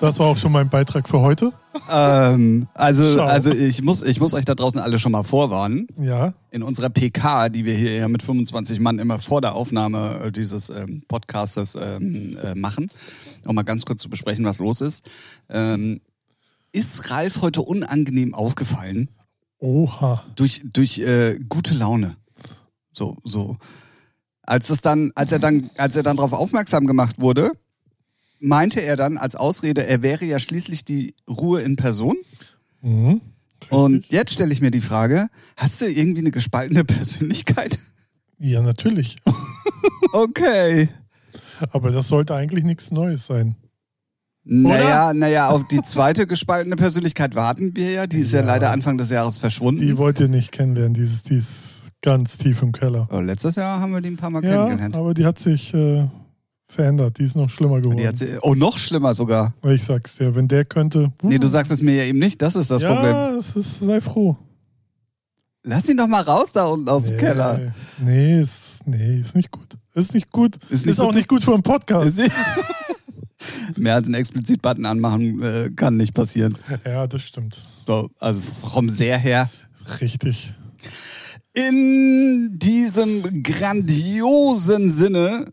Das war auch schon mein Beitrag für heute. Ähm, also, Schau. also ich muss, ich muss euch da draußen alle schon mal vorwarnen. Ja. In unserer PK, die wir hier ja mit 25 Mann immer vor der Aufnahme äh, dieses ähm, Podcastes ähm, äh, machen, um mal ganz kurz zu besprechen, was los ist. Ähm, ist Ralf heute unangenehm aufgefallen Oha. durch, durch äh, gute Laune? So, so. Als es dann, als er dann, als er dann darauf aufmerksam gemacht wurde, meinte er dann als Ausrede, er wäre ja schließlich die Ruhe in Person. Mhm. Und jetzt stelle ich mir die Frage, hast du irgendwie eine gespaltene Persönlichkeit? Ja, natürlich. Okay. Aber das sollte eigentlich nichts Neues sein. Naja, naja, auf die zweite gespaltene Persönlichkeit warten wir ja. Die ist ja, Ja. leider Anfang des Jahres verschwunden. Die wollt ihr nicht kennenlernen, dieses, die ist ganz tief im Keller. Oh, letztes Jahr haben wir die ein paar Mal Ja, kennengelernt. aber die hat sich äh, verändert. Die ist noch schlimmer geworden. Die hat oh, noch schlimmer sogar. ich sag's dir, wenn der könnte. Nee, du sagst es mir ja eben nicht, das ist das ja, Problem. ist, sei froh. Lass ihn doch mal raus da unten aus dem nee, Keller. Nee ist, nee, ist nicht gut. Ist nicht gut. Ist Ist, nicht auch gut. nicht gut für einen Podcast. Mehr als einen Explizit-Button anmachen äh, kann nicht passieren. Ja, das stimmt. So, also vom sehr her. Richtig. In diesem grandiosen Sinne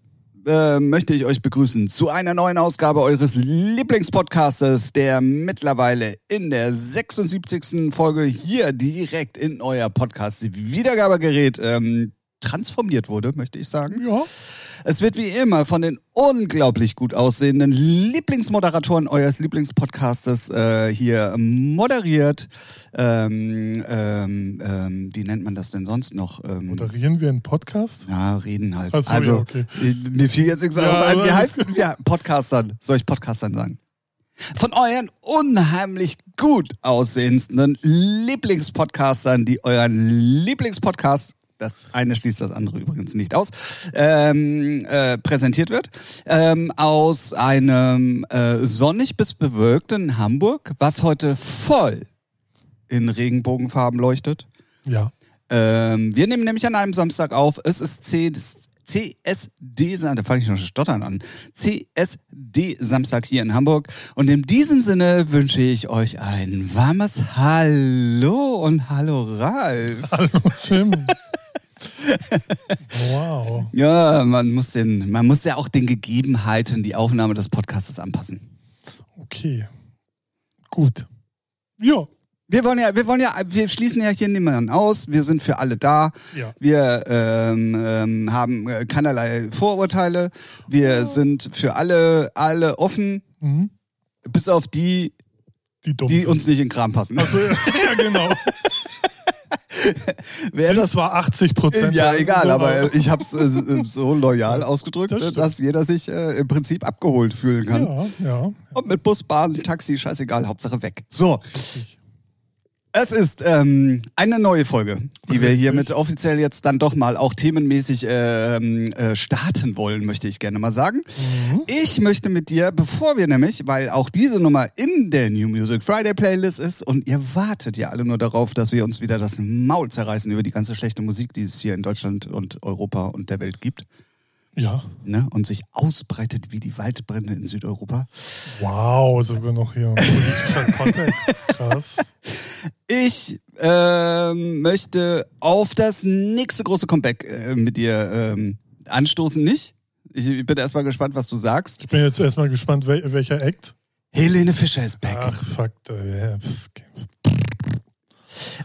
äh, möchte ich euch begrüßen zu einer neuen Ausgabe eures Lieblingspodcastes, der mittlerweile in der 76. Folge hier direkt in euer Podcast-Wiedergabegerät ähm, transformiert wurde, möchte ich sagen. Ja. Es wird wie immer von den unglaublich gut aussehenden Lieblingsmoderatoren eures Lieblingspodcastes äh, hier moderiert. Ähm, ähm, ähm, wie nennt man das denn sonst noch? Ähm, Moderieren wir einen Podcast? ja, reden halt. Ach so, also, ja, okay. äh, mir fiel jetzt nichts Ja, anderes ein. Wie heißt ja, Podcastern? Soll ich Podcastern sagen? Von euren unheimlich gut aussehendsten Lieblingspodcastern, die euren Lieblingspodcast, das eine schließt das andere übrigens nicht aus, ähm, äh, präsentiert wird, ähm, aus einem äh, sonnig bis bewölkten Hamburg, was heute voll in Regenbogenfarben leuchtet. Ja. Ähm, wir nehmen nämlich an einem Samstag auf. Es ist C CSD, da fange ich noch stottern an. CSD Samstag hier in Hamburg. Und in diesem Sinne wünsche ich euch ein warmes Hallo und Hallo Ralf. Hallo Tim. wow. Ja, man muss den, man muss ja auch den Gegebenheiten die Aufnahme des Podcasts anpassen. Okay. Gut. Ja. Wir wollen ja, wir wollen ja, wir schließen ja hier niemanden aus. Wir sind für alle da. Ja. Wir ähm, ähm, haben äh, keinerlei Vorurteile. Wir sind für alle, alle offen, Mhm. bis auf die, Die die uns nicht in den Kram passen. Achso, ja, ja, genau. Wer das zwar 80 Prozent. ja, egal, aber ich habe es äh, so loyal ausgedrückt, Das dass, jeder sich äh, im Prinzip abgeholt fühlen kann. Ja, ja. Und mit Bus, Bahn, Taxi, scheißegal, Hauptsache weg. So, Richtig. Es ist ähm, eine neue Folge, die wir hiermit offiziell jetzt dann doch mal auch themenmäßig ähm, äh, starten wollen, möchte ich gerne mal sagen. Mhm. Ich möchte mit dir, bevor wir nämlich, weil auch diese Nummer in der New Music Friday Playlist ist und ihr wartet ja alle nur darauf, dass wir uns wieder das Maul zerreißen über die ganze schlechte Musik, die es hier in Deutschland und Europa und der Welt gibt. Ja. Ne? Und sich ausbreitet wie die Waldbrände in Südeuropa. Wow, sogar noch hier. Krass. Ich ähm, möchte auf das nächste große Comeback äh, mit dir ähm, anstoßen, nicht? Ich bin erstmal gespannt, was du sagst. Ich bin jetzt erstmal gespannt, wel welcher Act. Helene Fischer ist back. Ach, fuck. äh, das-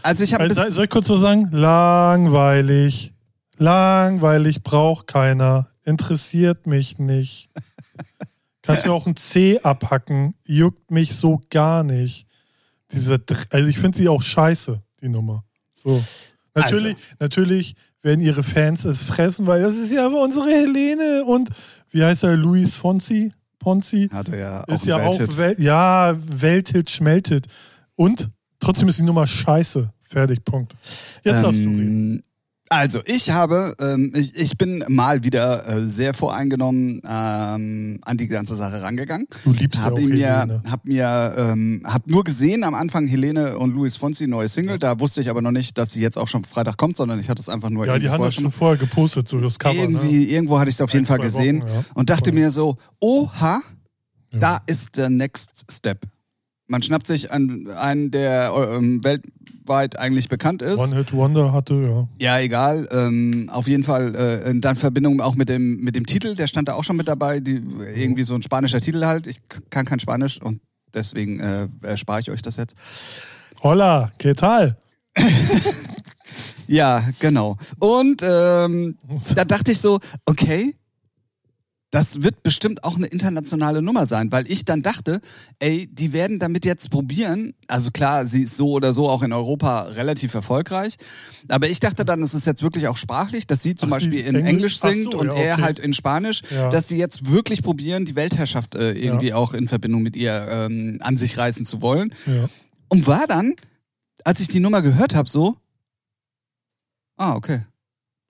Also ich habe Also, soll ich kurz was sagen? Langweilig. Langweilig braucht keiner. Interessiert mich nicht. Kannst mir auch ein C abhacken. Juckt mich so gar nicht. Diese, also ich finde sie auch scheiße, die Nummer. So. Natürlich, natürlich werden ihre Fans es fressen, weil das ist ja unsere Helene und wie heißt er? Luis Fonsi? Ponzi? hatte ja auch ist ja Welthit. auch Wel ja Welthit, Schmelthit. Und trotzdem ist die Nummer scheiße. Fertig, Punkt. Jetzt darfst du reden. Also, ich habe, ähm, ich, ich bin mal wieder äh, sehr voreingenommen ähm, an die ganze Sache rangegangen. Du liebst ja hab auch ihn mir, hab mir, ähm, hab nur gesehen am Anfang Helene und Luis Fonsi neue Single. Da wusste ich aber noch nicht, dass sie jetzt auch schon Freitag kommt, sondern ich hatte es einfach nur Ja, die haben das schon vorher gepostet, so das Cover. irgendwie, Ne? irgendwo hatte ich es auf jeden Ein, Fall zwei gesehen Wochen, ja. und dachte Voll. mir so, oha, Ja. da ist der Next Step. Man schnappt sich an einen, der ähm, weltweit eigentlich bekannt ist. One-Hit-Wonder hatte, ja. Ja, egal. Ähm, auf jeden Fall äh, in dann Verbindung auch mit dem, mit dem Titel, der stand da auch schon mit dabei. Die, irgendwie so ein spanischer Titel halt. Ich kann kein Spanisch und deswegen äh, erspare ich euch das jetzt. Hola, ¿qué tal? Ja, genau. Und ähm, da dachte ich so, okay, das wird bestimmt auch eine internationale Nummer sein, weil ich dann dachte, ey, die werden damit jetzt probieren. Also klar, sie ist so oder so auch in Europa relativ erfolgreich. Aber ich dachte dann, es ist jetzt wirklich auch sprachlich, dass sie zum Ach, Beispiel in Englisch- Englisch singt so, und ja, er okay. halt in Spanisch, Ja. dass die jetzt wirklich probieren, die Weltherrschaft äh, irgendwie auch in Verbindung mit ihr ähm, an sich reißen zu wollen. Ja. Und war dann, als ich die Nummer gehört habe, so, ah, okay,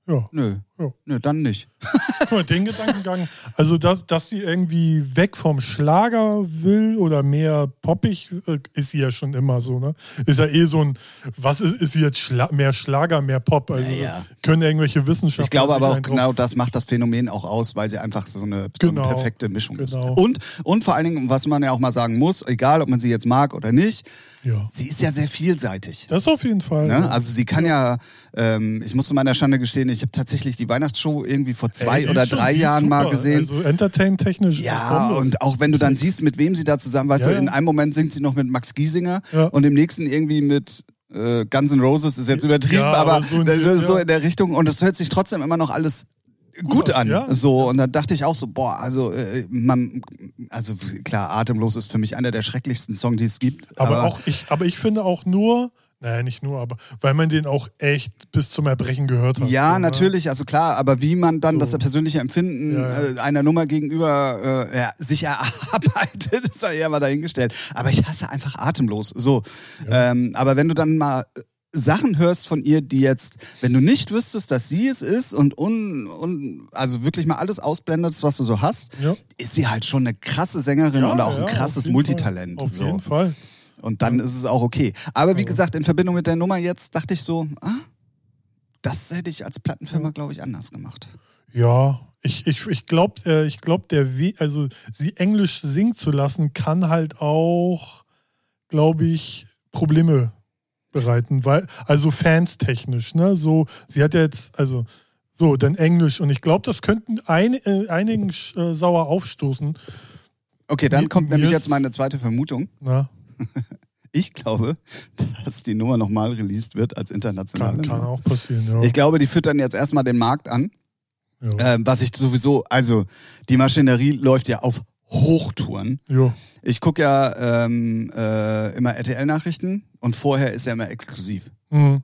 ja. nö, Ja. nö, dann nicht. Mal, den Gedankengang, also dass, dass sie irgendwie weg vom Schlager will oder mehr poppig, äh, ist sie ja schon immer so, ne? Ist ja eh so ein, was ist, ist sie jetzt Schla mehr Schlager, mehr Pop? Also Naja. können irgendwelche Wissenschaftler Ich glaube aber auch genau das macht das Phänomen auch aus, weil sie einfach so eine, so Genau. eine perfekte Mischung ist. Genau. Und, und vor allen Dingen, was man ja auch mal sagen muss, egal ob man sie jetzt mag oder nicht, Ja. sie ist ja sehr vielseitig. Das auf jeden Fall. Ne? Also sie kann ja, ähm, ich muss zu meiner Schande gestehen, ich habe tatsächlich die Weihnachtsshow irgendwie vor zwei Ey, oder drei Jahren mal super. gesehen. Also entertain-technisch. Ja, Bombe. und auch wenn du dann siehst, mit wem sie da zusammen, weißt Ja, du, in einem Moment singt sie noch mit Max Giesinger Ja. und im nächsten irgendwie mit äh, Guns N' Roses, ist jetzt übertrieben, Ja, aber, aber so in- so in der Richtung und es hört sich trotzdem immer noch alles gut an. ja. So, und dann dachte ich auch so, boah, also äh, man, also klar, Atemlos ist für mich einer der schrecklichsten Songs, die es gibt. aber, auch ich, aber ich finde auch nur, naja, nicht nur, aber weil man den auch echt bis zum Erbrechen gehört hat. Ja, so, ne? natürlich, also klar, aber wie man dann So. das persönliche Empfinden Ja, ja. Äh, einer Nummer gegenüber äh, ja, sich erarbeitet, ist ja eher mal dahingestellt. Aber ich hasse einfach atemlos. So. Ähm, aber wenn du dann mal Sachen hörst von ihr, die jetzt, wenn du nicht wüsstest, dass sie es ist und un, un, also wirklich mal alles ausblendest, was du so hast, Ja. ist sie halt schon eine krasse Sängerin und auch ja, ein auf krasses jeden Multitalent. Fall. Auf so. jeden Fall. Und dann ist es auch okay. Aber wie Ja. gesagt, in Verbindung mit der Nummer jetzt dachte ich so, ah, das hätte ich als Plattenfirma, glaube ich, anders gemacht. Ja, ich, ich, ich glaube, äh, ich glaub, der We also sie Englisch singen zu lassen, kann halt auch, glaube ich, Probleme bereiten, weil, also Fans-technisch, ne? So, sie hat ja jetzt, also, so, dann Englisch und ich glaube, das könnten ein, äh, einigen äh, sauer aufstoßen. Okay, dann Mir- kommt nämlich jetzt meine zweite Vermutung. Na, Ich glaube, dass die Nummer nochmal released wird als internationale kann, kann auch passieren, ja. Ich glaube, die füttern jetzt erstmal den Markt an. ja. Ähm, was ich sowieso, also die Maschinerie läuft ja auf Hochtouren. ja. Ich gucke ja ähm, äh, immer RTL-Nachrichten und vorher ist ja immer exklusiv. Mhm.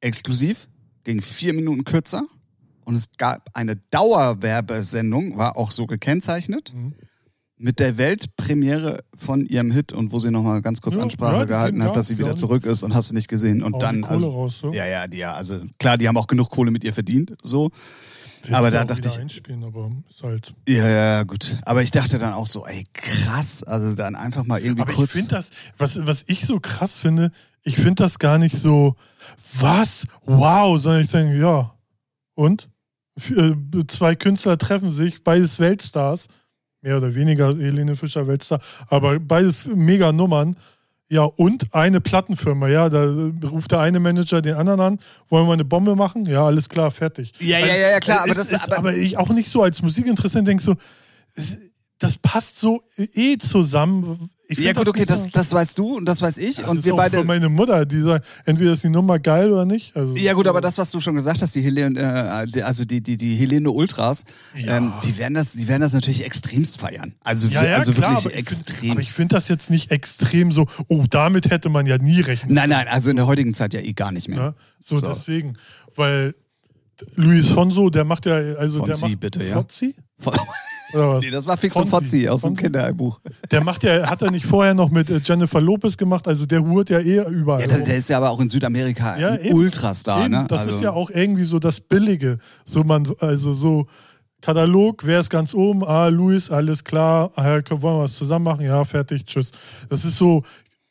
Exklusiv, ging vier Minuten kürzer und es gab eine Dauerwerbesendung, war auch so gekennzeichnet, Mhm. Mit der Weltpremiere von ihrem Hit und wo sie nochmal ganz kurz Ja, Ansprache ja, gehalten hat, da, dass sie wieder zurück ist und hast du nicht gesehen. Und Hauen dann, also, raus, so. ja, ja, die, ja, also klar, die haben auch genug Kohle mit ihr verdient, so. Wird aber da auch dachte ich- Einspielen, aber ist halt. Ja, ja, gut. Aber ich dachte dann auch so, ey, krass, also dann einfach mal irgendwie Aber kurz. ich finde das, was, was ich so krass finde, ich finde das gar nicht so, was, wow, sondern ich denke, ja. Und? Äh, Zwei Künstler treffen sich, beides Weltstars, mehr oder weniger Helene Fischer Weltstar, aber beides mega Nummern. Ja, und eine Plattenfirma, ja, da ruft der eine Manager den anderen an, wollen wir eine Bombe machen? Ja, alles klar, fertig. Also, Ja, ja, ja, ja, klar, aber ist, das- ist, aber- aber ich auch nicht so als Musikinteressent denke so, das passt so eh zusammen. Ich ja, gut, okay, nicht das, das weißt du und das weiß ich. das und ist wir auch beide. Für meine Mutter, die sagt, entweder ist die Nummer geil oder nicht. Also, Ja gut, aber das, was du schon gesagt hast, die Helene, äh, also die, die, die Helene Ultras, Ja. ähm, die werden das, die werden das natürlich extremst feiern. Also, ja, ja, also klar, wirklich aber ich find- extrem. aber ich finde das jetzt nicht extrem so, oh, damit hätte man ja nie rechnen Nein, nein, also in der heutigen Zeit ja eh gar nicht mehr. Ne? So, So. deswegen, weil Luis Fonso, der macht ja, also der Fonsi, macht bitte, ja. Fozzi? Von, nee, das war Fix und Fonzie. Fozzi aus dem Fonzie. Kinderbuch. Der macht ja, hat er nicht vorher noch mit äh, Jennifer Lopez gemacht, also der hurt ja eh überall. Ja, der, der ist ja aber auch in Südamerika Ja, ein eben. Ultrastar, Eben, ne? Das Also- ist ja auch irgendwie so das Billige. So man, also so Katalog, wer ist ganz oben? Ah, Luis, alles klar. Ah, wollen wir was zusammen machen? Ja, fertig, tschüss. Das ist so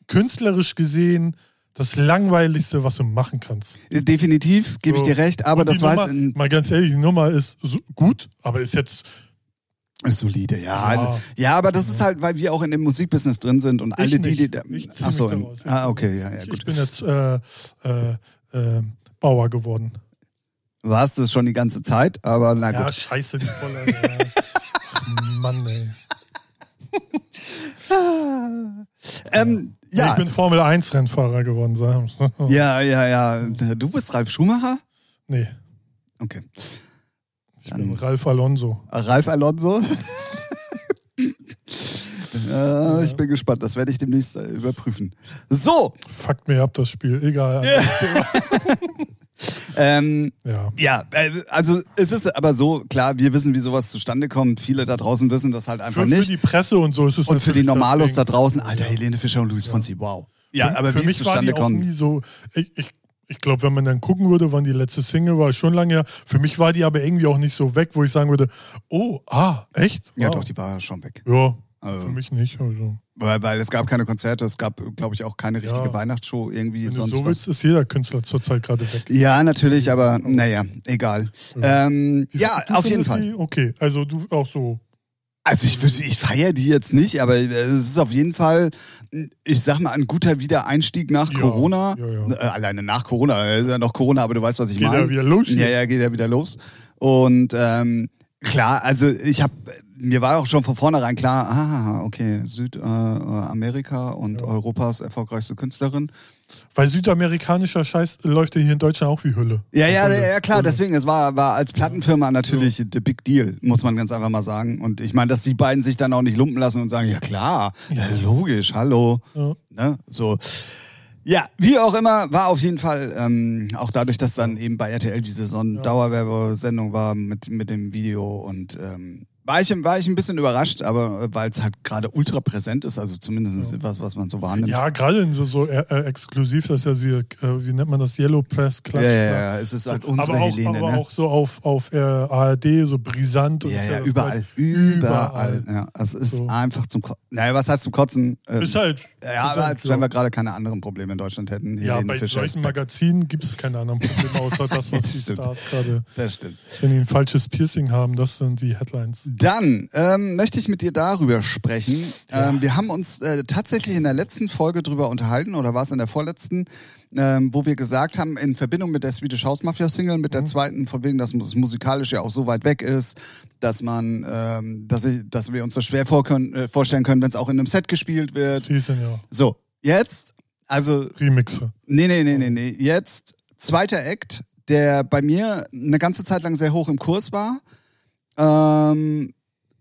künstlerisch gesehen das Langweiligste, was du machen kannst. Definitiv, gebe ich dir recht, aber die das weiß Nummer, in, mal ganz ehrlich, die Nummer ist so gut, aber ist jetzt ist solide, ja. Ja. Ja, aber das ist halt, weil wir auch in dem Musikbusiness drin sind und alle die, die. Ich zieh Ach so, mich in- ah, okay, ja, ja, ich, gut. ich bin jetzt äh, äh, äh, Bauer geworden. Warst du es schon die ganze Zeit, aber na Ja, gut. scheiße, die volle. ja. Mann, ey. Ähm, Ich ja, bin Formel 1 Rennfahrer geworden, wir's. ja, ja, ja. Du bist Ralf Schumacher? Nee, Okay. ich bin Ralf Alonso. Ralf Alonso? ja, ich bin gespannt. Das werde ich demnächst äh, überprüfen. So, Fuckt mir ab das Spiel, egal. ähm, Ja. ja, äh, also es ist aber so, klar, wir wissen, wie sowas zustande kommt. Viele da draußen wissen das halt einfach Für, für nicht. die Presse und so ist es Und für die Normalos da draußen, Alter, Ja. Helene Fischer und Luis Fonsi, wow. Ja, für, aber für wie es mich war zustande die auch kommt. nie so. Ich, ich, ich glaube, wenn man dann gucken würde, wann die letzte Single war, schon lange her. Für mich war die aber irgendwie auch nicht so weg, wo ich sagen würde, oh, ah, echt? Ja, Wow. doch, die war schon weg. Ja, Also- für mich nicht. Also, Weil, weil es gab keine Konzerte, es gab, glaube ich, auch keine richtige Ja. Weihnachtsshow irgendwie wenn du sonst so was. willst, ist jeder Künstler zurzeit gerade weg. Ja, natürlich, aber naja, egal. Ähm, Die- ja, du auf jeden Fall. Die, okay, also du auch so. Also ich, ich feiere die jetzt nicht, aber es ist auf jeden Fall, ich sag mal, ein guter Wiedereinstieg nach Ja, Corona. ja, ja. Äh, alleine nach Corona, äh, ist ja noch Corona, aber du weißt, was ich Geht meine. ja wieder los. Ja, ja, geht ja wieder los. Und ähm, klar, also ich habe, mir war auch schon von vornherein klar, ah, okay, Südamerika und Ja. Europas erfolgreichste Künstlerin. Weil südamerikanischer Scheiß läuft ja hier in Deutschland auch wie Hülle. Ja, ja, ja, klar, deswegen, es war, war als Plattenfirma natürlich the big deal, muss man ganz einfach mal sagen. Und ich meine, dass die beiden sich dann auch nicht lumpen lassen und sagen, ja klar, ja, logisch, hallo. Ja. Ne? So. Ja, wie auch immer, war auf jeden Fall, ähm, auch dadurch, dass dann eben bei RTL diese so eine Ja. Dauerwerbesendung war mit, mit dem Video und ähm, war, ich, war ich ein bisschen überrascht, aber weil es halt gerade ultra präsent ist, also zumindest was, was man so wahrnimmt. Ja, gerade in so, so äh, äh, exklusiv, das ist ja sie, äh, wie nennt man das, Yellow Press Klatsch. ja, ja, ja, es ist halt unsere aber auch, Helene, aber ne? auch so auf, auf äh, ARD, so brisant. Und Ja, ja, das überall. halt Überall. Ja, es ist So. einfach zum Kotzen. Naja, was heißt zum Kotzen? Ähm, Ist halt. ja, aber halt als so. wenn wir gerade keine anderen Probleme in Deutschland hätten. Ja, Helene bei Fischer solchen. Magazinen gibt es keine anderen Probleme, außer das, was die. Stars gerade, Das stimmt. wenn die ein falsches Piercing haben, das sind die Headlines. Dann ähm, möchte ich mit dir darüber sprechen. Ähm, wir haben uns äh, tatsächlich in der letzten Folge drüber unterhalten, oder war es in der vorletzten, ähm, wo wir gesagt haben, in Verbindung mit der Swedish House Mafia Single, mit der zweiten, von wegen, dass es musikalisch ja auch so weit weg ist, dass man, ähm, dass, ich, dass wir uns das schwer vor können, äh, vorstellen können, wenn es auch in einem Set gespielt wird. Season, ja. So, jetzt, also Remixe. Nee, nee, nee, nee, nee. Jetzt zweiter Act, der bei mir eine ganze Zeit lang sehr hoch im Kurs war. Ähm,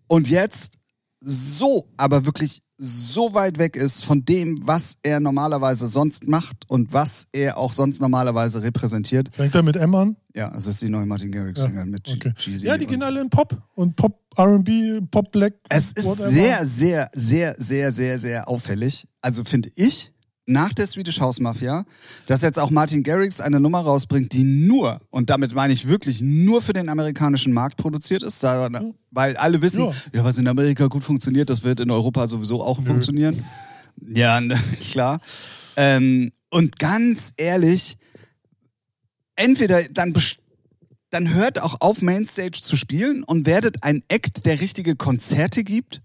und jetzt so, aber wirklich so weit weg ist von dem, was er normalerweise sonst macht und was er auch sonst normalerweise repräsentiert. Fängt er mit M an? Ja, es ist die neue Martin Garrix Ja, Single mit G Okay. Jeezy Ja, die gehen alle in Pop und Pop, RB, Pop Black. Es ist whatever. sehr, sehr, sehr, sehr, sehr, sehr auffällig. Also finde ich, nach der Swedish House Mafia, dass jetzt auch Martin Garrix eine Nummer rausbringt, die nur, und damit meine ich wirklich nur für den amerikanischen Markt produziert ist, da, weil alle wissen, ja. Ja. was in Amerika gut funktioniert, das wird in Europa sowieso auch funktionieren. Ja, klar. Ähm, und ganz ehrlich, entweder dann dann hört auch auf, Mainstage zu spielen und werdet ein Act, der richtige Konzerte gibt.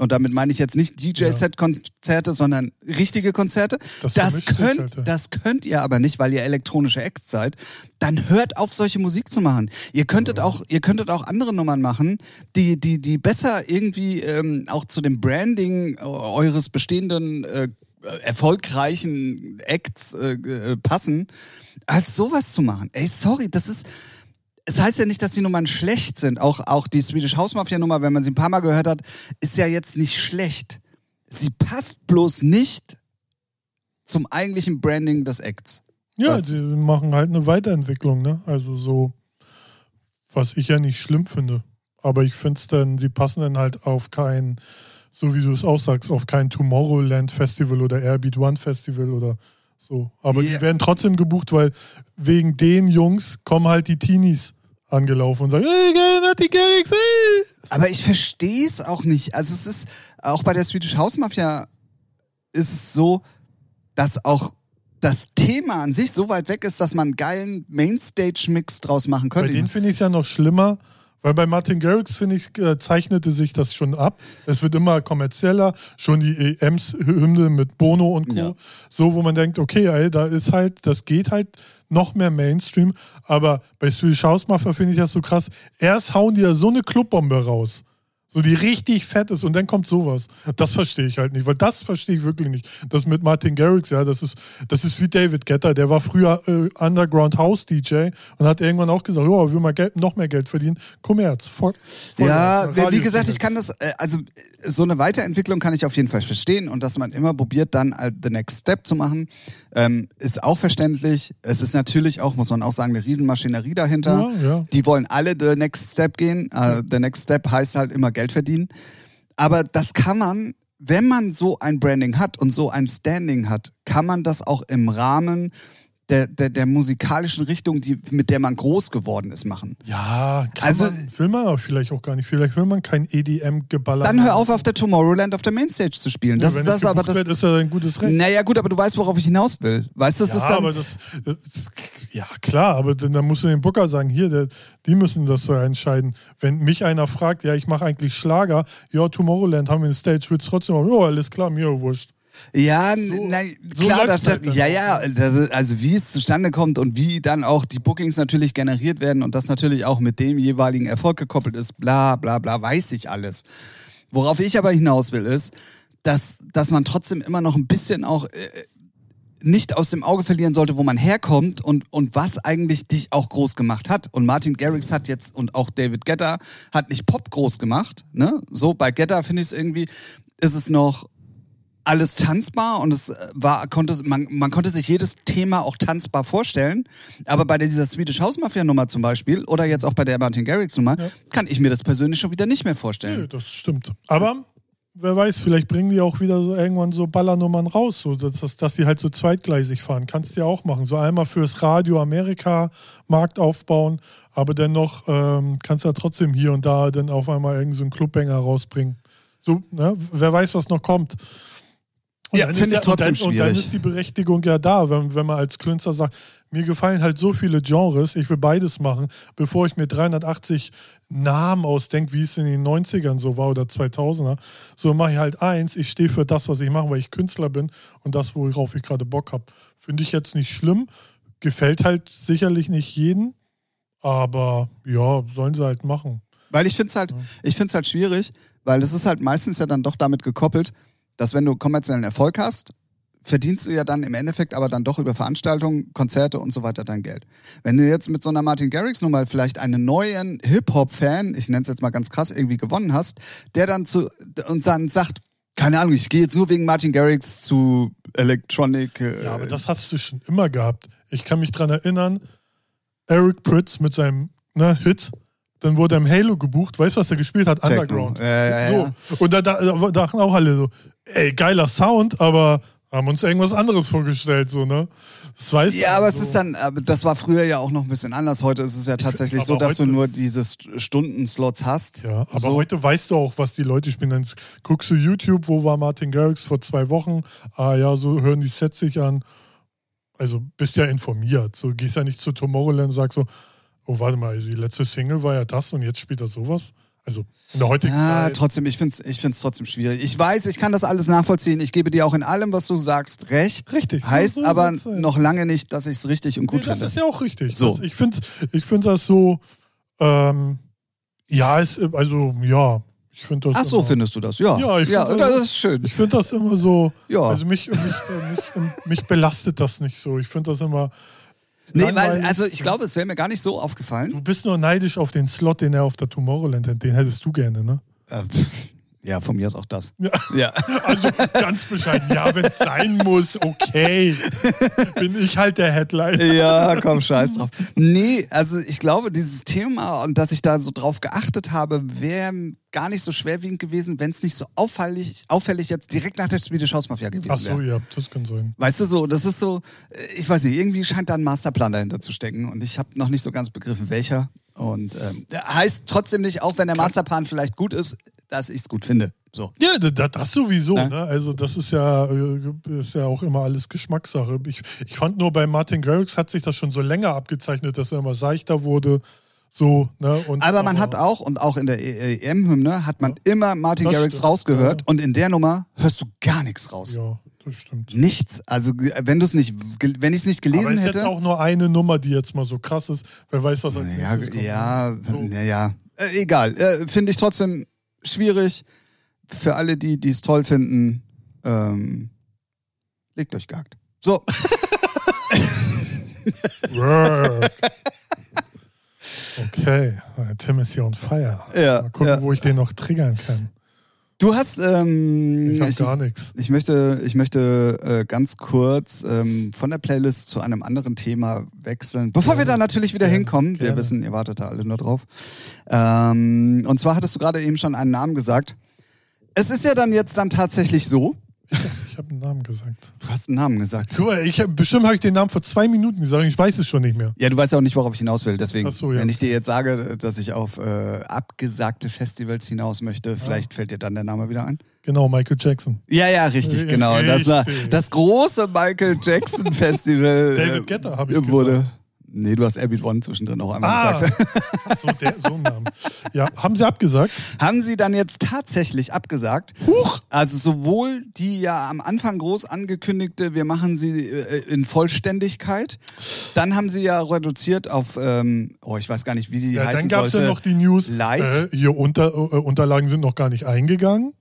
Und damit meine ich jetzt nicht DJ-Set-Konzerte, sondern richtige Konzerte. Das Das, könnt, halt, ja. das könnt ihr aber nicht, weil ihr elektronische Acts seid. Dann hört auf, solche Musik zu machen. Ihr könntet auch, ihr könntet auch andere Nummern machen, die, die, die besser irgendwie ähm, auch zu dem Branding äh, eures bestehenden äh, erfolgreichen Acts äh, äh, passen, als sowas zu machen. Ey, sorry, das ist. Es heißt ja nicht, dass die Nummern schlecht sind. Auch, auch die Swedish House Mafia Nummer, wenn man sie ein paar Mal gehört hat, ist ja jetzt nicht schlecht. Sie passt bloß nicht zum eigentlichen Branding des Acts. Ja, Was? die machen halt eine Weiterentwicklung, ne? Also so, was ich ja nicht schlimm finde. aber ich finde es dann, sie passen dann halt auf kein, so wie du es auch sagst, auf kein Tomorrowland Festival oder Airbeat One Festival oder so. Aber Yeah. die werden trotzdem gebucht, weil wegen den Jungs kommen halt die Teenies angelaufen und sagen, hey, geil, Martin Garrix, hey! Aber ich verstehe es auch nicht. Also es ist, auch bei der Swedish House Mafia ist es so, dass auch das Thema an sich so weit weg ist, dass man einen geilen Mainstage-Mix draus machen Bei könnte. denen finde ich es ja noch schlimmer, weil bei Martin Garrix, finde ich, äh, zeichnete sich das schon ab. Es wird immer kommerzieller, schon die EMs-Hymne mit Bono und Co. Ja. So, wo man denkt, okay, ey, da ist halt, das geht halt noch mehr Mainstream. Aber bei Swedish House Mafia finde ich das so krass. Erst hauen die ja so eine Clubbombe raus. So, die richtig fett ist und dann kommt sowas. Das verstehe ich halt nicht, weil das verstehe ich wirklich nicht. Das mit Martin Garrix, ja, das ist, das ist wie David Getter, der war früher äh, Underground House DJ und hat irgendwann auch gesagt, ja, will mal Geld, noch mehr Geld verdienen. Kommerz. Voll, voll Ja, wie, gesagt, ich kann das, äh, also äh, so eine Weiterentwicklung kann ich auf jeden Fall verstehen und dass man immer probiert, dann äh, the next step zu machen, ähm, ist auch verständlich. Es ist natürlich auch, muss man auch sagen, eine Riesenmaschinerie dahinter. Ja, ja. Die wollen alle the next step gehen. Äh, the next step heißt halt immer Geld verdienen. Aber das kann man, wenn man so ein Branding hat und so ein Standing hat, kann man das auch im Rahmen der, der, der musikalischen Richtung, die, mit der man groß geworden ist, machen. Ja, kann Also- man, will man aber vielleicht auch gar nicht. Vielleicht will man kein EDM-Geballer. Dann hör auf, auf der Tomorrowland auf der Mainstage zu spielen. Das ja, ist wenn das, aber das. wird, ist ja ein gutes Recht. Naja, gut, aber du weißt, worauf ich hinaus will. Weißt du, das ja, ist dann. aber das, das, ja klar, aber dann, dann musst du den Booker sagen, hier, der, die müssen das so entscheiden. Wenn mich einer fragt, ja, ich mache eigentlich Schlager, ja, Tomorrowland haben wir eine Stage, du trotzdem? Ja, alles klar, mir wurscht. Ja, So- so klar, läuft's das, halt dann ja, ja, das, ist- also wie es zustande kommt und wie dann auch die Bookings natürlich generiert werden und das natürlich auch mit dem jeweiligen Erfolg gekoppelt ist, bla bla bla, weiß ich alles. Worauf ich aber hinaus will, ist, dass, dass man trotzdem immer noch ein bisschen auch äh, nicht aus dem Auge verlieren sollte, wo man herkommt und, und was eigentlich dich auch groß gemacht hat. Und Martin Garrix hat jetzt und auch David Guetta hat nicht Pop groß gemacht. Ne? So bei Guetta finde ich es irgendwie, ist es noch alles tanzbar und es äh, war, konnte, man, man konnte sich jedes Thema auch tanzbar vorstellen. Aber bei dieser Swedish House Mafia Nummer zum Beispiel oder jetzt auch bei der Martin Garrix Nummer kann ich mir das persönlich schon wieder nicht mehr vorstellen. das stimmt. Aber wer weiß, vielleicht bringen die auch wieder so irgendwann so Ballernummern raus, so dass, dass, die halt so zweitgleisig fahren. Kannst du ja auch machen. So einmal fürs Radio Amerika Markt aufbauen, aber dennoch ähm, kannst du ja trotzdem hier und da dann auf einmal irgendeinen so Clubbanger rausbringen. So, ne? Wer weiß, was noch kommt. Und Ja, dann finde ist ich trotzdem dann, Und dann schwierig. ist die Berechtigung ja da, wenn, wenn man als Künstler sagt, mir gefallen halt so viele Genres, ich will beides machen, bevor ich mir 380 Namen ausdenke, wie es in den 90ern so war oder 2000er. So mache ich halt eins, ich stehe für das, was ich mache, weil ich Künstler bin und das, worauf ich gerade Bock habe. Finde ich jetzt nicht schlimm, gefällt halt sicherlich nicht jeden, aber ja, sollen sie halt machen. Weil ich finde es halt, ich find's halt schwierig, weil es ist halt meistens ja dann doch damit gekoppelt, dass wenn du kommerziellen Erfolg hast, verdienst du ja dann im Endeffekt aber dann doch über Veranstaltungen, Konzerte und so weiter dein Geld. Wenn du jetzt mit so einer Martin Garrix Nummer vielleicht einen neuen Hip-Hop-Fan, ich nenne es jetzt mal ganz krass, irgendwie gewonnen hast, der dann zu und dann sagt, keine Ahnung, ich gehe jetzt nur wegen Martin Garrix zu Electronic. Äh, Ja, aber das hast du schon immer gehabt. Ich kann mich dran erinnern, Eric Pritz mit seinem ne, Hit, dann wurde er im Halo gebucht. Weißt du, was er gespielt hat? Techno. Underground. Ja, ja, ja. so. Und da, da, da dachten auch alle so, ey, geiler Sound, aber haben uns irgendwas anderes vorgestellt, so, ne? Das weiß Ja, aber so. es ist dann, das war früher ja auch noch ein bisschen anders. Heute ist es ja tatsächlich so, dass du heute- nur diese St- Stundenslots hast. Ja, aber so. heute weißt du auch, was die Leute spielen. Dann guckst du YouTube, wo war Martin Garrix vor zwei Wochen? Ah ja, so hören die Sets sich an. Also bist ja informiert. So gehst ja nicht zu Tomorrowland und sagst so, oh warte mal, die letzte Single war ja das und jetzt spielt er sowas. Also in der heutigen Ja, Zeit. trotzdem, ich finde es ich find's trotzdem schwierig. Ich weiß, ich kann das alles nachvollziehen. Ich gebe dir auch in allem, was du sagst, recht. Richtig. Heißt So- aber noch lange nicht, dass ich es richtig und gut nee, das finde. ist ja auch richtig. So. Das, ich finde ich find das so, ähm, ja, es, also ja, ich finde das. Ach so, immer- findest du das? Ja. Ja, ich ja das das- ist schön. Ich finde das immer so. Ja. Also mich, mich, mich, mich belastet das nicht so. Ich finde das immer. Nee, weil, also ich glaube, es wäre mir gar nicht so aufgefallen. Du bist nur neidisch auf den Slot, den er auf der Tomorrowland hat. Den hättest du gerne, ne? Ja, von mir ist auch das. Ja. Ja. Also ganz bescheiden. Ja, wenn es sein muss, okay. Bin ich halt der Headline. Ja, komm, scheiß drauf. Nee, also ich glaube, dieses Thema und dass ich da so drauf geachtet habe, wäre gar nicht so schwerwiegend gewesen, wenn es nicht so auffällig, auffällig jetzt direkt nach der Swedish House Mafia gewesen Ach so, wäre. ja, das kann sein. Weißt du so, das ist so, ich weiß nicht, irgendwie scheint da ein Masterplan dahinter zu stecken und ich habe noch nicht so ganz begriffen, welcher. Und ähm, heißt trotzdem nicht, auch wenn der Masterplan vielleicht gut ist, dass ich es gut finde. So. Ja, da- das sowieso. Ja. Ne? Also das ist ja, äh, ist ja auch immer alles Geschmackssache. Ich, ich fand nur bei Martin Garrix hat sich das schon so länger abgezeichnet, dass er immer seichter wurde. So, ne? Und, Aber man hat auch, und auch in der EM-Hymne, hat man immer Martin Garrix stimmt, rausgehört ja. und in der Nummer hörst du gar nichts raus. Ja, das stimmt. Nichts. Also wenn du es nicht, wenn ich es nicht gelesen Aber ist hätte. jetzt auch nur eine Nummer, die jetzt mal so krass ist. Wer weiß, was als ja, nächstes kommt. ja, So. ja, ja. Äh, egal. Äh, Finde ich trotzdem schwierig. Für alle, die die es toll finden, ähm, legt euch gehackt. So. Okay, Tim ist hier on fire. Ja, Mal gucken, ja. wo ich den noch triggern kann. Du hast, ähm, Ich habe gar nichts. ich möchte, ich möchte äh, ganz kurz ähm, von der Playlist zu einem anderen Thema wechseln. Bevor wir da natürlich wieder Gerne, hinkommen, wir gerne. wissen, ihr wartet da alle nur drauf. Ähm, und zwar hattest du gerade eben schon einen Namen gesagt. Es ist ja dann jetzt dann tatsächlich so. Ich habe einen Namen gesagt. Du hast einen Namen gesagt. Guck mal, ich hab, bestimmt habe ich den Namen vor zwei Minuten gesagt. Ich weiß es schon nicht mehr. Ja, du weißt ja auch nicht, worauf ich hinaus will. Deswegen, so, ja. wenn ich dir jetzt sage, dass ich auf äh, abgesagte Festivals hinaus möchte, vielleicht fällt dir dann der Name wieder ein. Genau, Michael Jackson. Ja, ja, richtig, Ja, genau. Das, war richtig. das große Michael Jackson Festival. David äh, Guetta, habe ich wurde. gesagt. Nee, du hast Airbeat One zwischendrin auch einmal Ah, gesagt. so, der, so ein Name. Ja, haben sie abgesagt? Haben sie dann jetzt tatsächlich abgesagt? Huch! Also sowohl die ja am Anfang groß angekündigte, wir machen sie äh, in Vollständigkeit, dann haben sie ja reduziert auf, ähm, oh, ich weiß gar nicht, wie die Ja, heißen dann gab es ja noch die News. Light. Äh, hier unter, äh, Unterlagen sind noch gar nicht eingegangen.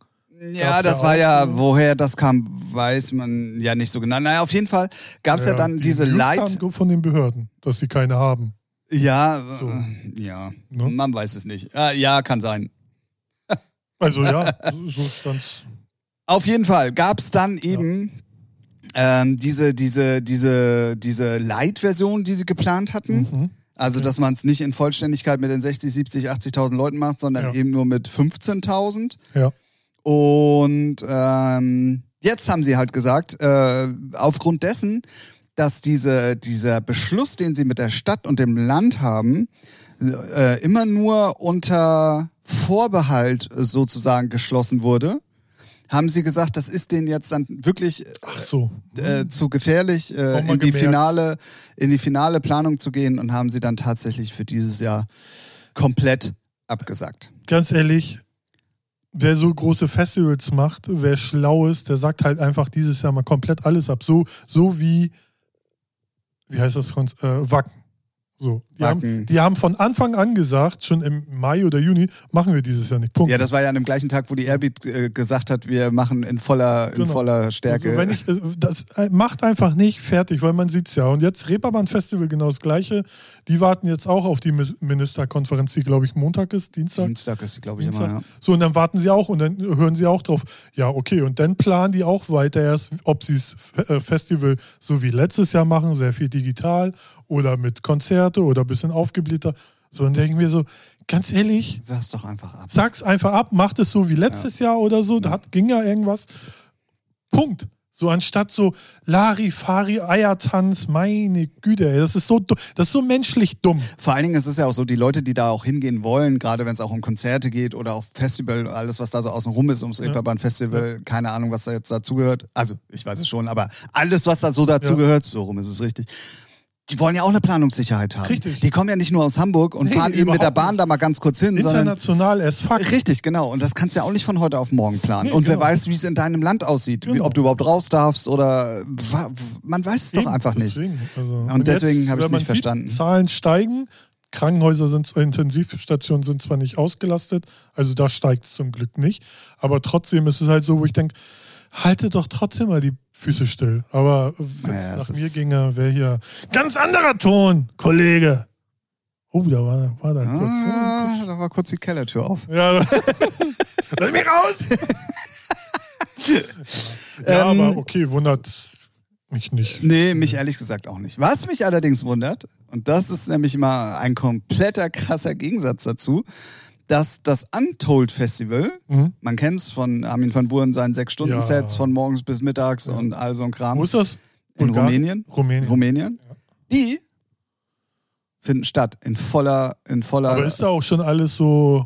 Ja, das ja war ja, ne? woher das kam, weiß man ja nicht so genau. Naja, auf jeden Fall gab es ja, dann die diese kamen von den Behörden, dass sie keine haben. Ja, So. äh, ja, Ne? man weiß es nicht. Ah, ja, kann sein. Also ja, so, stand's. Auf jeden Fall gab es dann eben ähm, diese, diese, diese, diese Light-Version, die sie geplant hatten. Mhm. Also, dass man es nicht in Vollständigkeit mit den 60, 70, 80.000 Leuten macht, sondern Ja. eben nur mit 15.000. Ja. Und ähm, jetzt haben sie halt gesagt, äh, aufgrund dessen, dass diese, dieser Beschluss, den sie mit der Stadt und dem Land haben, äh, immer nur unter Vorbehalt sozusagen geschlossen wurde, haben sie gesagt, das ist denen jetzt dann wirklich Ach so. äh, zu gefährlich, äh, in die gemerkt. finale, in die finale Planung zu gehen und haben sie dann tatsächlich für dieses Jahr komplett abgesagt. Ganz ehrlich, wer so große Festivals macht, wer schlau ist, der sagt halt einfach dieses Jahr mal komplett alles ab. So, so wie, wie heißt das, äh, Wacken. So. Die. Haben, die haben von Anfang an gesagt, schon im Mai oder Juni, machen wir dieses Jahr nicht. Punkt. Ja, das war ja an dem gleichen Tag, wo die Airbeat äh, gesagt hat, wir machen in voller, in Genau. voller Stärke. Also ich, äh, das äh, macht einfach nicht fertig, weil man sieht's ja. Und jetzt Reeperbahn Festival genau das Gleiche. Die warten jetzt auch auf die Ministerkonferenz, die glaube ich Montag ist, Dienstag. Dienstag ist sie, glaube ich, Dienstag. immer, ja. So, und dann warten sie auch und dann hören sie auch drauf. Ja, okay, und dann planen die auch weiter erst, ob sie das äh, Festival so wie letztes Jahr machen, sehr viel digital oder mit Konzerte oder bisschen aufgeblähter. So, und denken wir so, ganz ehrlich, Sag's doch einfach ab. sag's einfach ab, macht es so wie letztes Jahr oder so, da hat, ging ja irgendwas. Punkt. So anstatt so Larifari, Eiertanz, meine Güte, ey, das ist so, das ist so menschlich dumm. Vor allen Dingen ist es ja auch so, die Leute, die da auch hingehen wollen, gerade wenn es auch um Konzerte geht oder auf Festival, alles, was da so außen rum ist, ums Reeperbahn Festival, keine Ahnung, was da jetzt dazugehört. Also, ich weiß es schon, aber alles, was da so dazugehört, so rum ist es richtig. Die wollen ja auch eine Planungssicherheit haben. Richtig. Die kommen ja nicht nur aus Hamburg und Nee, fahren eben mit der Bahn nicht. da mal ganz kurz hin, International as fuck. Richtig, genau. Und das kannst du ja auch nicht von heute auf morgen planen. Nee, und wer genau. weiß, wie es in deinem Land aussieht, wie, Genau. ob du überhaupt raus darfst oder man weiß es doch Eben, einfach nicht. deswegen, also. Und deswegen hab ich's wenn man nicht verstanden. Sieht, Zahlen steigen, Krankenhäuser sind, Intensivstationen sind zwar nicht ausgelastet, also da steigt es zum Glück nicht, aber trotzdem ist es halt so, wo ich denke, halte doch trotzdem mal die Füße still. Aber wenn es Naja, nach mir ginge, wäre hier ganz anderer Ton, Kollege. Oh, da war, war da kurz. Ah, da war kurz die Kellertür auf. Ja, lass mich raus! ja, Ähm, aber okay, wundert mich nicht. Nee, mich ehrlich gesagt auch nicht. Was mich allerdings wundert, und das ist nämlich mal ein kompletter krasser Gegensatz dazu, dass das Untold Festival, Mhm. man kennt es von Armin van Buuren, seinen Sechs-Stunden-Sets Ja. von morgens bis mittags Ja. und all so ein Kram. Wo ist das? In Bulgarien? Rumänien? Rumänien. Rumänien. Die finden statt in voller, in voller. Aber ist da auch schon alles so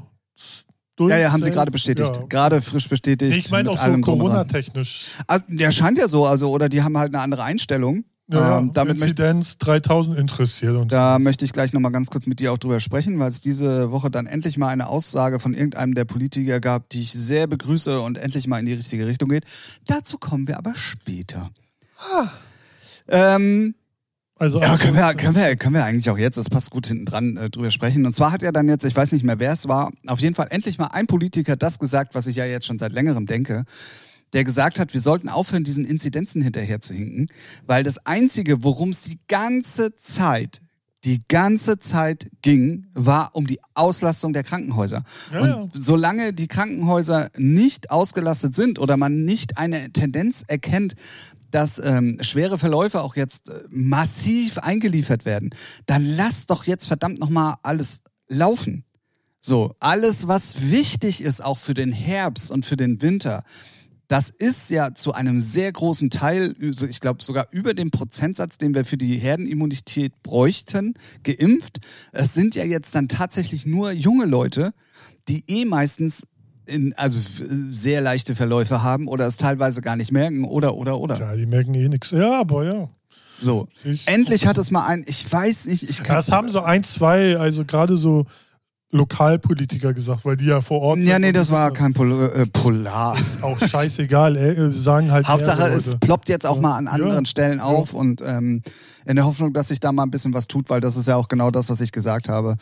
durch? ja, ja, haben sie gerade bestätigt. Ja. Gerade frisch bestätigt. Ich meine auch so. Corona-technisch. Ah, Der scheint ja so, also, oder die haben halt eine andere Einstellung. Ja, ähm, damit Inzidenz 3000 interessiert uns. Da möchte ich gleich nochmal ganz kurz mit dir auch drüber sprechen, weil es diese Woche dann endlich mal eine Aussage von irgendeinem der Politiker gab, die ich sehr begrüße und endlich mal in die richtige Richtung geht. Dazu kommen wir aber später. Ähm, Also ja, können wir, können, wir, können wir eigentlich auch jetzt, das passt gut hinten dran, äh, drüber sprechen. Und zwar hat er dann jetzt, ich weiß nicht mehr, wer es war, auf jeden Fall endlich mal ein Politiker das gesagt, was ich ja jetzt schon seit längerem denke, der gesagt hat, wir sollten aufhören, diesen Inzidenzen hinterher zu hinken, weil das Einzige, worum es die ganze Zeit, die ganze Zeit ging, war um die Auslastung der Krankenhäuser. Ja, Und solange die Krankenhäuser nicht ausgelastet sind oder man nicht eine Tendenz erkennt, dass ähm, schwere Verläufe auch jetzt äh, massiv eingeliefert werden, dann lass doch jetzt verdammt nochmal alles laufen. So, alles, was wichtig ist, auch für den Herbst und für den Winter, das ist ja zu einem sehr großen Teil, ich glaube sogar über dem Prozentsatz, den wir für die Herdenimmunität bräuchten, geimpft. Es sind ja jetzt dann tatsächlich nur junge Leute, die eh meistens in, also sehr leichte Verläufe haben oder es teilweise gar nicht merken oder oder oder. Ja, die merken eh nichts. Ja, aber ja. So. Ich- Endlich hat es mal ein, ich weiß nicht, ich kann. Das haben so ein, zwei, also gerade so Lokalpolitiker gesagt, weil die ja vor Ort ja, nee, das war ist kein Pol äh, Polar. auch scheißegal. Äh, sagen halt Hauptsache, es ploppt jetzt auch Ja. mal an anderen Ja. Stellen auf und ähm, in der Hoffnung, dass sich da mal ein bisschen was tut, weil das ist ja auch genau das, was ich gesagt habe.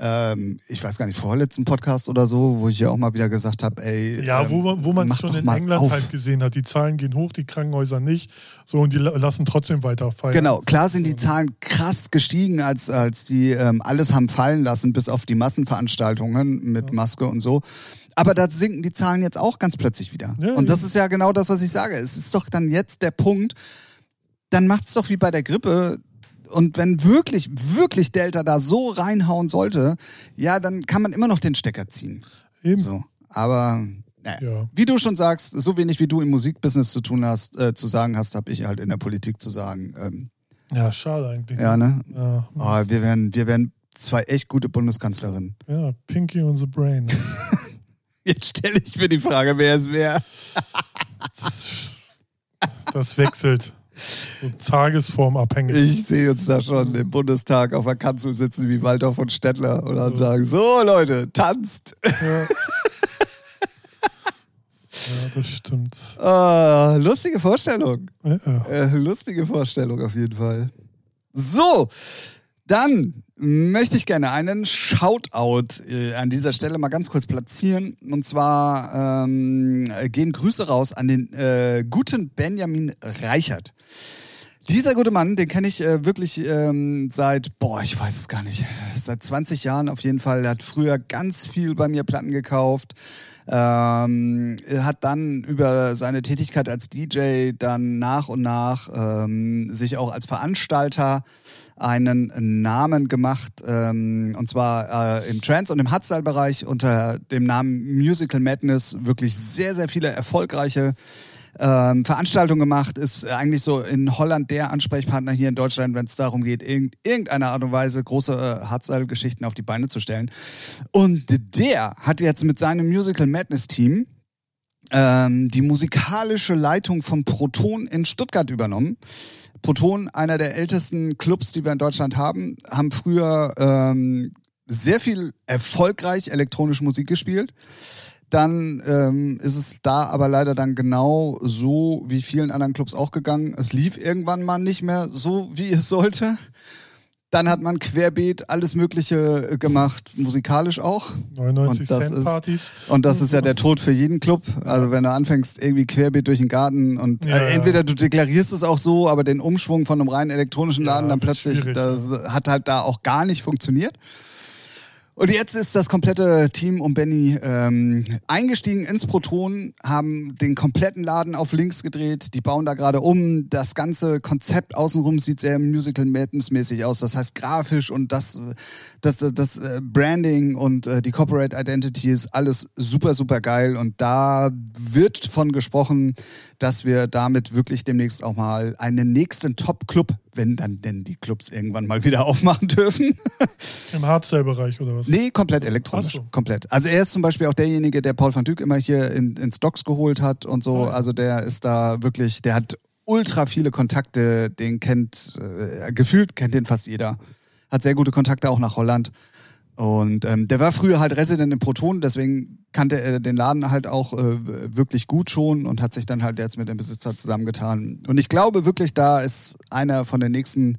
Ähm, ich weiß gar nicht, vorletzten Podcast oder so, wo ich ja auch mal wieder gesagt habe, ey. Ja, ähm, wo man wo man es schon in England auf. halt gesehen hat. Die Zahlen gehen hoch, die Krankenhäuser nicht. So, und die la- lassen trotzdem weiter feiern. Genau, klar sind die Zahlen krass gestiegen, als, als die ähm, alles haben fallen lassen, bis auf die Massenveranstaltungen mit Maske und so. Aber da sinken die Zahlen jetzt auch ganz plötzlich wieder. Ja, und das ja. ist ja genau das, was ich sage. Es ist doch dann jetzt der Punkt, dann macht's doch wie bei der Grippe. Und wenn wirklich, wirklich Delta da so reinhauen sollte, ja, dann kann man immer noch den Stecker ziehen. Eben. So. Aber naja. Ja. wie du schon sagst, so wenig wie du im Musikbusiness zu tun hast, äh, zu sagen hast, habe ich halt in der Politik zu sagen. Ähm, Ja, schade eigentlich. ja, ne? Ja, Oh, wir werden, wir werden zwei echt gute Bundeskanzlerinnen. ja, Pinky on the Brain. ne? Jetzt stelle ich mir die Frage, wer ist wer? Das wechselt. So tagesformabhängig. Ich sehe uns da schon im Bundestag auf der Kanzel sitzen wie Walter von Stettler und dann sagen, so Leute, tanzt. Ja. ja, das stimmt. Ah, lustige Vorstellung. Ja. Äh, lustige Vorstellung auf jeden Fall. So, dann möchte ich gerne einen Shoutout äh, an dieser Stelle mal ganz kurz platzieren. Und zwar ähm, gehen Grüße raus an den äh, guten Benjamin Reichert. Dieser gute Mann, den kenne ich äh, wirklich ähm, seit, boah, ich weiß es gar nicht, seit 20 Jahren auf jeden Fall. Er hat früher ganz viel bei mir Platten gekauft. Ähm, hat dann über seine Tätigkeit als DJ dann nach und nach ähm, sich auch als Veranstalter einen Namen gemacht, ähm, und zwar äh, im Trance- und im Hardstyle-Bereich unter dem Namen Musical Madness. Wirklich sehr, sehr viele erfolgreiche ähm, Veranstaltungen gemacht, ist eigentlich so in Holland der Ansprechpartner hier in Deutschland, wenn es darum geht, irgend, irgendeiner Art und Weise große äh, Hardstyle-Geschichten auf die Beine zu stellen. Und der hat jetzt mit seinem Musical Madness-Team ähm, die musikalische Leitung vom Proton in Stuttgart übernommen. Proton, einer der ältesten Clubs, die wir in Deutschland haben, haben früher ähm, sehr viel erfolgreich elektronische Musik gespielt. Dann ähm, ist es da aber leider dann genau so wie vielen anderen Clubs auch gegangen. Es lief irgendwann mal nicht mehr so, wie es sollte. Dann hat man querbeet alles Mögliche äh, gemacht, musikalisch auch. 99 Und das Cent ist- Partys. Und das ist ja der Tod für jeden Club. Also wenn du anfängst irgendwie querbeet durch den Garten und Ja, äh, ja. entweder du deklarierst es auch so, aber den Umschwung von einem rein elektronischen Ja, Laden dann wird plötzlich, das hat halt da auch gar nicht funktioniert. Und jetzt ist das komplette Team um Benny ähm, eingestiegen ins Proton, haben den kompletten Laden auf links gedreht, die bauen da gerade um. Das ganze Konzept außenrum sieht sehr Musical Madness mäßig aus. Das heißt grafisch und das, das, das, das äh, Branding und äh, die Corporate Identity ist alles super, super geil. Und da wird von gesprochen, dass wir damit wirklich demnächst auch mal einen nächsten Top-Club, wenn dann denn die Clubs irgendwann mal wieder aufmachen dürfen, Im Hardstyle-Bereich oder was? Nee, komplett elektronisch. So. Komplett. Also er ist zum Beispiel auch derjenige, der Paul van Dyk immer hier in, in Stocks geholt hat und so. Ah. Also der ist da wirklich, der hat ultra viele Kontakte, den kennt, äh, gefühlt kennt den fast jeder. Hat sehr gute Kontakte auch nach Holland. Und ähm, der war früher halt Resident im Proton, deswegen kannte er den Laden halt auch äh, wirklich gut schon und hat sich dann halt jetzt mit dem Besitzer zusammengetan. Und ich glaube wirklich, da ist einer von den nächsten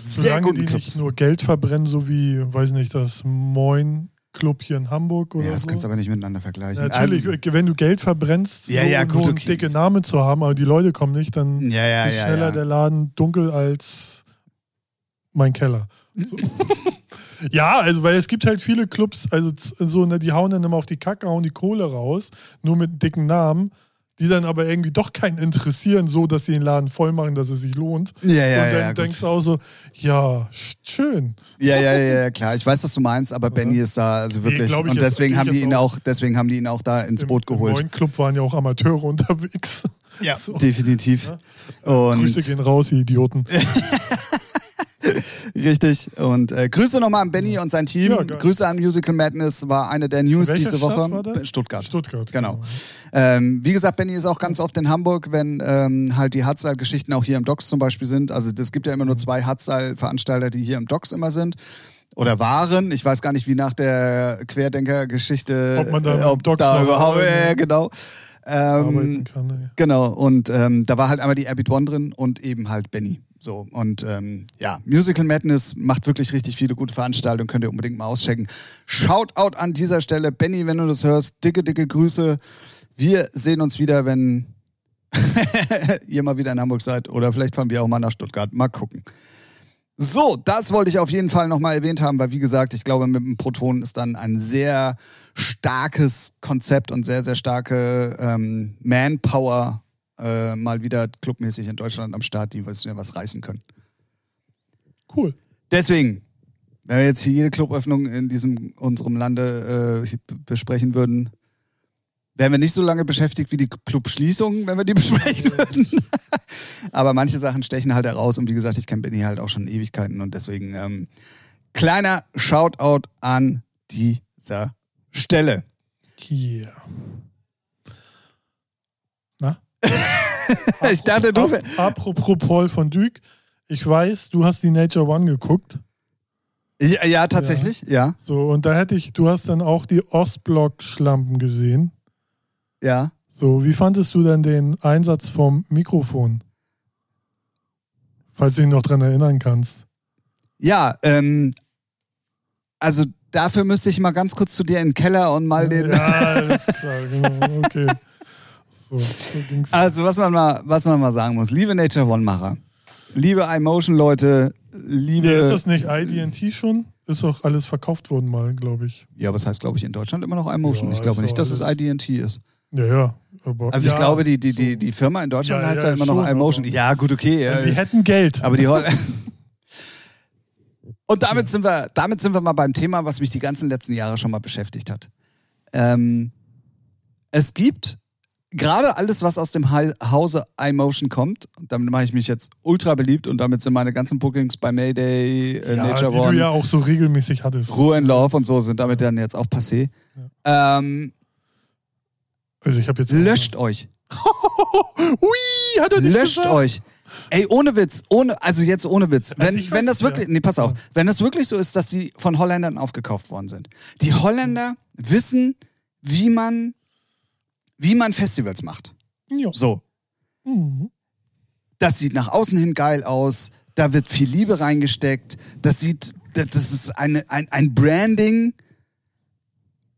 sehr Solange guten die Clubs. nicht nur Geld verbrennen, so wie, weiß nicht, das Moin Club hier in Hamburg oder Ja, das so. kannst du aber nicht miteinander vergleichen. Natürlich, Also- wenn du Geld verbrennst, Ja, ja, um gut, einen okay. dicke Name zu haben, aber die Leute kommen nicht, dann Ja, ja, ist schneller ja. der Laden dunkel als mein Keller. So. ja, also weil es gibt halt viele Clubs, also so, ne, die hauen dann immer auf die Kacke, hauen die Kohle raus, nur mit dicken Namen, die dann aber irgendwie doch keinen interessieren, so dass sie den Laden voll machen, dass es sich lohnt. Ja, ja, Und dann ja, gut. denkst du auch so, ja, sch- schön. Ja, ja, ja, ja, klar. Ich weiß, was du meinst, aber Benny ist da also wirklich. ich und jetzt- deswegen ich haben die ihn auch. auch, deswegen haben die ihn auch da ins Im- Boot Im geholt. neuen Club waren ja auch Amateure unterwegs. Ja, So. definitiv. Und Grüße gehen raus, ihr Idioten. richtig. Und äh, Grüße nochmal an Benny und sein Team. Ja. Grüße an Musical Madness, war eine der News Welche diese Stadt Woche. war das? Stuttgart. Stuttgart. Genau. Ähm, wie gesagt, Benny ist auch ganz oft in Hamburg, wenn ähm, halt die Hardstyle-Geschichten auch hier im Docks zum Beispiel sind. Also es gibt ja immer nur zwei Hardstyle-Veranstalter, die hier im Docks immer sind. Oder waren. Ich weiß gar nicht, wie nach der Querdenker-Geschichte. Ob man da äh, ob Docks da überhaupt. Ja, ja, genau. Ähm, kann, ey. genau. Und ähm, da war halt einmal die Abbott One drin und eben halt Benny. So. Und ähm, ja, Musical Madness macht wirklich richtig viele gute Veranstaltungen. Könnt ihr unbedingt mal auschecken. Shoutout an dieser Stelle. Benny, wenn du das hörst, dicke, dicke Grüße. Wir sehen uns wieder, wenn ihr mal wieder in Hamburg seid. Oder vielleicht fahren wir auch mal nach Stuttgart. Mal gucken. So, das wollte ich auf jeden Fall nochmal erwähnt haben, weil wie gesagt, ich glaube, mit dem Proton ist dann ein sehr starkes Konzept und sehr, sehr starke ähm, Manpower äh, mal wieder clubmäßig in Deutschland am Start, die was, was reißen können. Cool. Deswegen, wenn wir jetzt hier jede Cluböffnung in diesem unserem Lande äh, besprechen würden, wären wir nicht so lange beschäftigt wie die Clubschließungen, wenn wir die besprechen würden. Aber manche Sachen stechen halt heraus und wie gesagt, ich kenne Benny halt auch schon Ewigkeiten und deswegen ähm, kleiner Shoutout an dieser Stelle. Yeah. Ich dachte, du. Ap apropos Paul von Dyk, ich weiß, du hast die Nature One geguckt. Ich, ja, tatsächlich, ja. So, und da hätte ich, du hast dann auch die Ostblock-Schlampen gesehen. Ja. So, wie fandest du denn den Einsatz vom Mikrofon? Falls du dich noch dran erinnern kannst. Ja, ähm, also dafür müsste ich mal ganz kurz zu dir in den Keller und mal den. Ja, alles klar, genau, okay. So, so ging's. Also, was man mal, was man mal sagen muss, liebe Nature One-Macher, liebe iMotion-Leute, liebe. Nee, ist das nicht IDT schon? Ist doch alles verkauft worden mal, glaube ich. ja, was heißt, glaube ich, in Deutschland immer noch iMotion? Ja, ich glaube nicht, dass es IDT ist. Ja, ja. Aber, Also ja, ich glaube, die, die, die, die Firma in Deutschland Ja, heißt ja, ja immer noch schon, iMotion. aber- Ja, gut, okay. Also, die hätten Geld. Aber die Und damit sind wir, damit sind wir mal beim Thema, was mich die ganzen letzten Jahre schon mal beschäftigt hat. Ähm, es gibt gerade alles, was aus dem Ha- Hause iMotion kommt, damit mache ich mich jetzt ultra beliebt und damit sind meine ganzen Bookings bei Mayday, äh, ja, Nature die One, du ja auch so regelmäßig hattest. Ruhe in Love und so sind damit dann jetzt auch passé. Ähm, Also ich habe jetzt löscht euch. Ui, hat er nicht Löscht gesagt? euch. Ey, ohne Witz, ohne, also jetzt ohne Witz. Wenn, ich wenn das wirklich, ja. nee, pass auf, Ja. wenn das wirklich so ist, dass die von Holländern aufgekauft worden sind. Die Holländer wissen, wie man, wie man Festivals macht. Ja. So. Mhm. Das sieht nach außen hin geil aus. da wird viel Liebe reingesteckt, das sieht, das ist eine, ein, ein Branding.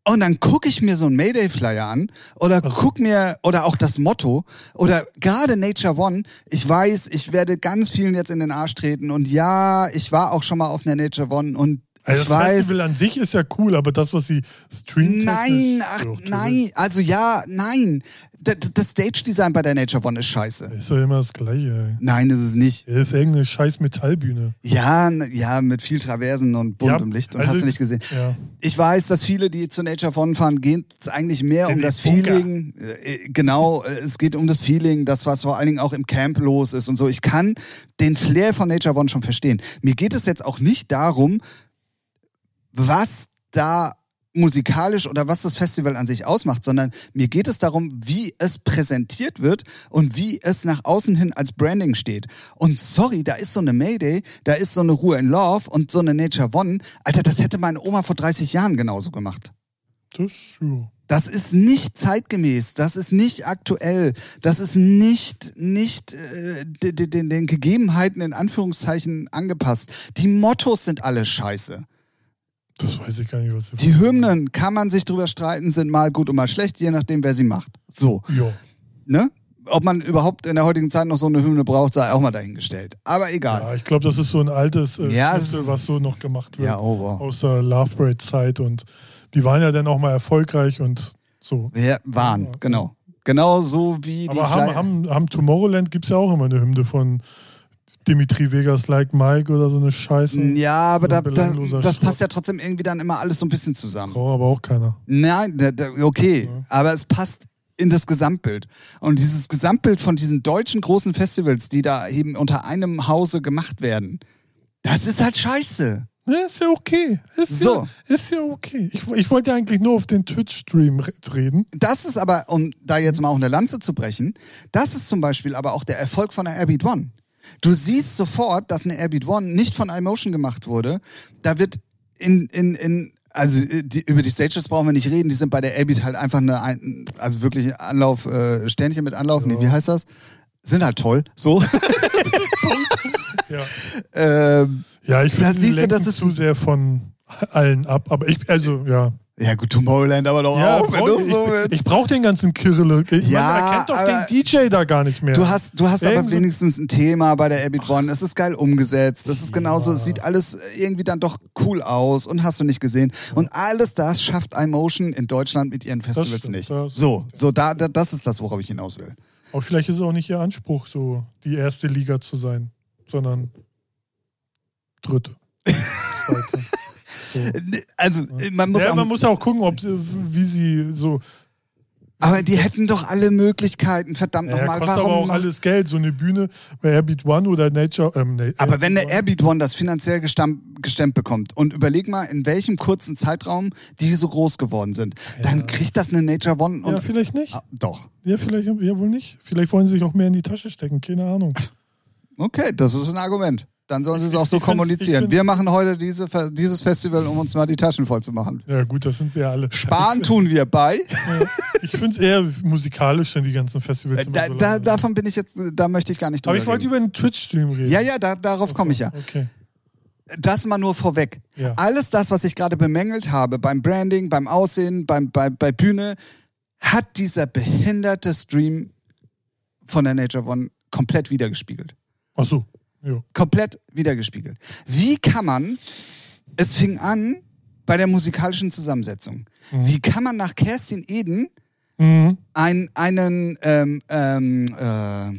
Und dann gucke ich mir so einen Mayday-Flyer an oder Also- guck mir, oder auch das Motto, oder gerade Nature One, ich weiß, ich werde ganz vielen jetzt in den Arsch treten und ja, ich war auch schon mal auf einer Nature One und Also ich das weiß, Festival an sich ist ja cool, aber das, was sie streamen. Nein, ach nein, also ja, nein. D- Das Stage-Design bei der Nature One ist scheiße. Ist doch immer das Gleiche. Nein, ist es nicht. Das ist irgendeine scheiß Metallbühne. Ja, ja, mit viel Traversen und buntem Licht und also- hast du nicht gesehen. Ja. Ich weiß, dass viele, die zu Nature One fahren, geht es eigentlich mehr um In das den Bunker. Feeling. Äh, Genau, äh, es geht um das Feeling, das, was vor allen Dingen auch im Camp los ist und so. Ich kann den Flair von Nature One schon verstehen. Mir geht es jetzt auch nicht darum, was da musikalisch oder was das Festival an sich ausmacht, sondern mir geht es darum, wie es präsentiert wird und wie es nach außen hin als Branding steht. Und sorry, da ist so eine Mayday, da ist so eine Ruhe in Love und so eine Nature One. Alter, das hätte meine Oma vor 30 Jahren genauso gemacht. Das, ja. Das ist nicht zeitgemäß, das ist nicht aktuell, das ist nicht, nicht äh, de- de- den, den Gegebenheiten in Anführungszeichen angepasst. Die Mottos sind alle scheiße. Das weiß ich gar nicht, was Die Hymnen kann man sich drüber streiten, sind mal gut und mal schlecht, je nachdem, wer sie macht. So, Ja. ne? Ob man überhaupt in der heutigen Zeit noch so eine Hymne braucht, sei auch mal dahingestellt. Aber egal. ja, ich glaube, das ist so ein altes äh, Ja, Schnitzel, was so noch gemacht wird. Ja, oh, wow. Aus der Love Parade-Zeit. Und die waren ja dann auch mal erfolgreich und so. Wir waren, genau. Genau so wie die Aber haben, haben, haben Tomorrowland gibt es ja auch immer eine Hymne von Dimitri Vegas Like Mike oder so eine Scheiße. Ja, aber so da, da, das Schrott. passt ja trotzdem irgendwie dann immer alles so ein bisschen zusammen. Braucht aber auch keiner. Nein, da, okay, aber es passt in das Gesamtbild. Und dieses Gesamtbild von diesen deutschen großen Festivals, die da eben unter einem Hause gemacht werden, das ist halt scheiße. Ja, ist ja okay. Ist, So. ja, ist ja okay. Ich, ich wollte ja eigentlich nur auf den Twitch-Stream re- reden. Das ist aber, um da jetzt mal auch eine Lanze zu brechen, das ist zum Beispiel aber auch der Erfolg von der Airbeat One. Du siehst sofort, dass eine Airbeat One nicht von iMotion gemacht wurde. Da wird in, in, in also äh, die, über die Stages brauchen wir nicht reden, die sind bei der Airbeat halt einfach eine, ein- also wirklich Anlauf, äh, Sternchen mit Anlauf, nee, wie heißt das? Sind halt toll, so. Ja, ähm, ja ich finde, die siehst du, das ist- zu sehr von allen ab. Aber ich, also, ja. Ja gut, Tomorrowland aber doch ja auch, wenn du so ich willst. ich brauche den ganzen Kirille. Ich, Ja, man erkennt doch den DJ da gar nicht mehr. Du hast, du hast aber Irgend wenigstens ein Thema bei der Airbeat One. Es ist geil umgesetzt. Das ist genauso, es sieht alles irgendwie dann doch cool aus und hast du nicht gesehen. Und alles das schafft iMotion in Deutschland mit ihren Festivals stimmt, nicht. So, so da, da, das ist das, worauf ich hinaus will. Aber vielleicht ist es auch nicht ihr Anspruch, so die erste Liga zu sein, sondern dritte. Zweite. So. Also, man muss ja, auch, man muss ja auch gucken, ob, sie- wie sie so. aber die hätten doch alle Möglichkeiten, verdammt Ja, nochmal. kostet aber Warum? auch alles Geld, so eine Bühne bei Airbeat One oder Nature. Ähm, nee, Aber wenn der Airbeat Airbeat One das finanziell gestemmt bekommt und überleg mal, in welchem kurzen Zeitraum die so groß geworden sind, dann kriegt das eine Nature One One- und Ja, vielleicht nicht. Ah, doch. Ja, vielleicht ja wohl nicht. Vielleicht wollen sie sich auch mehr in die Tasche stecken, keine Ahnung. Okay, das ist ein Argument. Dann sollen sie es auch so kommunizieren. Wir machen heute diese, dieses Festival, um uns mal die Taschen voll zu machen. Ja, gut, das sind sie ja alle. Sparen tun wir bei. Ich finde es eher musikalisch, denn die ganzen Festivals. Äh, Da, so da, davon bin ich jetzt, da möchte ich gar nicht Aber drüber ich wollte über den Twitch-Stream reden. Ja, ja, da, darauf komme ich ja. Okay. Das mal nur vorweg. Ja. Alles das, was ich gerade bemängelt habe, beim Branding, beim Aussehen, beim, bei, bei Bühne, hat dieser behinderte Stream von der Nature One komplett wiedergespiegelt. Ach so. Ja. komplett wiedergespiegelt. Wie kann man, es fing an bei der musikalischen Zusammensetzung. Wie kann man nach Kerstin Eden Mhm. ein, einen, ähm, ähm, äh,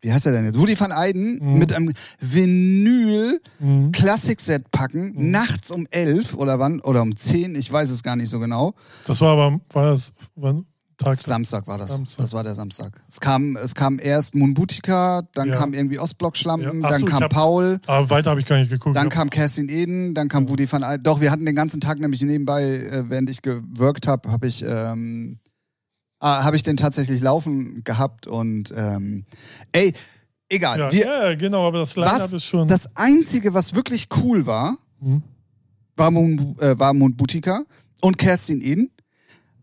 wie heißt er denn jetzt? Woody van Eyden Mhm. mit einem Vinyl Mhm. Klassikset packen, nachts um elf oder wann, oder um zehn, ich weiß es gar nicht so genau. Das war aber, war das, wann? Tag. Samstag war das. Samstag. Das war der Samstag. Es kam, es kam erst Moonbutika, dann Ja. kam irgendwie Ostblock-Schlampen, Ja. Dann so, kam hab- Paul. Aber weiter habe ich gar nicht geguckt. Dann kam Kerstin Eden, dann kam Woody van Eyden. Doch, wir hatten den ganzen Tag nämlich nebenbei, äh, während ich gewirkt habe, habe ich, ähm, ah, habe ich den tatsächlich laufen gehabt und ähm, ey, egal. ja, wir, ja, genau, aber das Line-Up ist schon. das Einzige, was wirklich cool war, Mhm. war, Moon, äh, war Moonbutika und Kerstin Eden.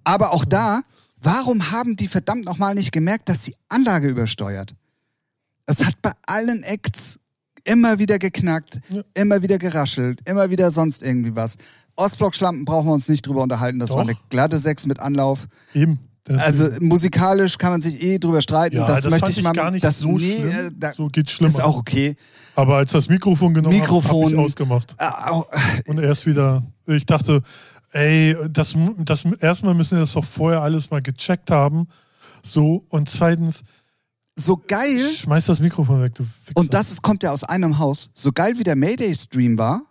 Aber auch da, warum haben die verdammt nochmal nicht gemerkt, dass die Anlage übersteuert? Es hat bei allen Acts Immer wieder geknackt, Ja. immer wieder geraschelt, immer wieder sonst irgendwie was. Ostblock-Schlampen brauchen wir uns nicht drüber unterhalten. Das war Doch. eine glatte Sechs mit Anlauf. Eben. Also musikalisch kann man sich eh drüber streiten. ja, das, das, möchte ich mal. gar nicht das, so nee, schlimm. äh, da, so geht's schlimmer. ist auch okay. Aber als das Mikrofon genommen Mikrofon- habe, hab ich ausgemacht. Äh, au- Und erst wieder, ich dachte, ey, das, das erstmal müssen wir das doch vorher alles mal gecheckt haben. So, und zweitens, so geil. schmeiß das Mikrofon weg, du Wichser. Und das ist, kommt ja aus einem Haus. So geil wie der Mayday-Stream war,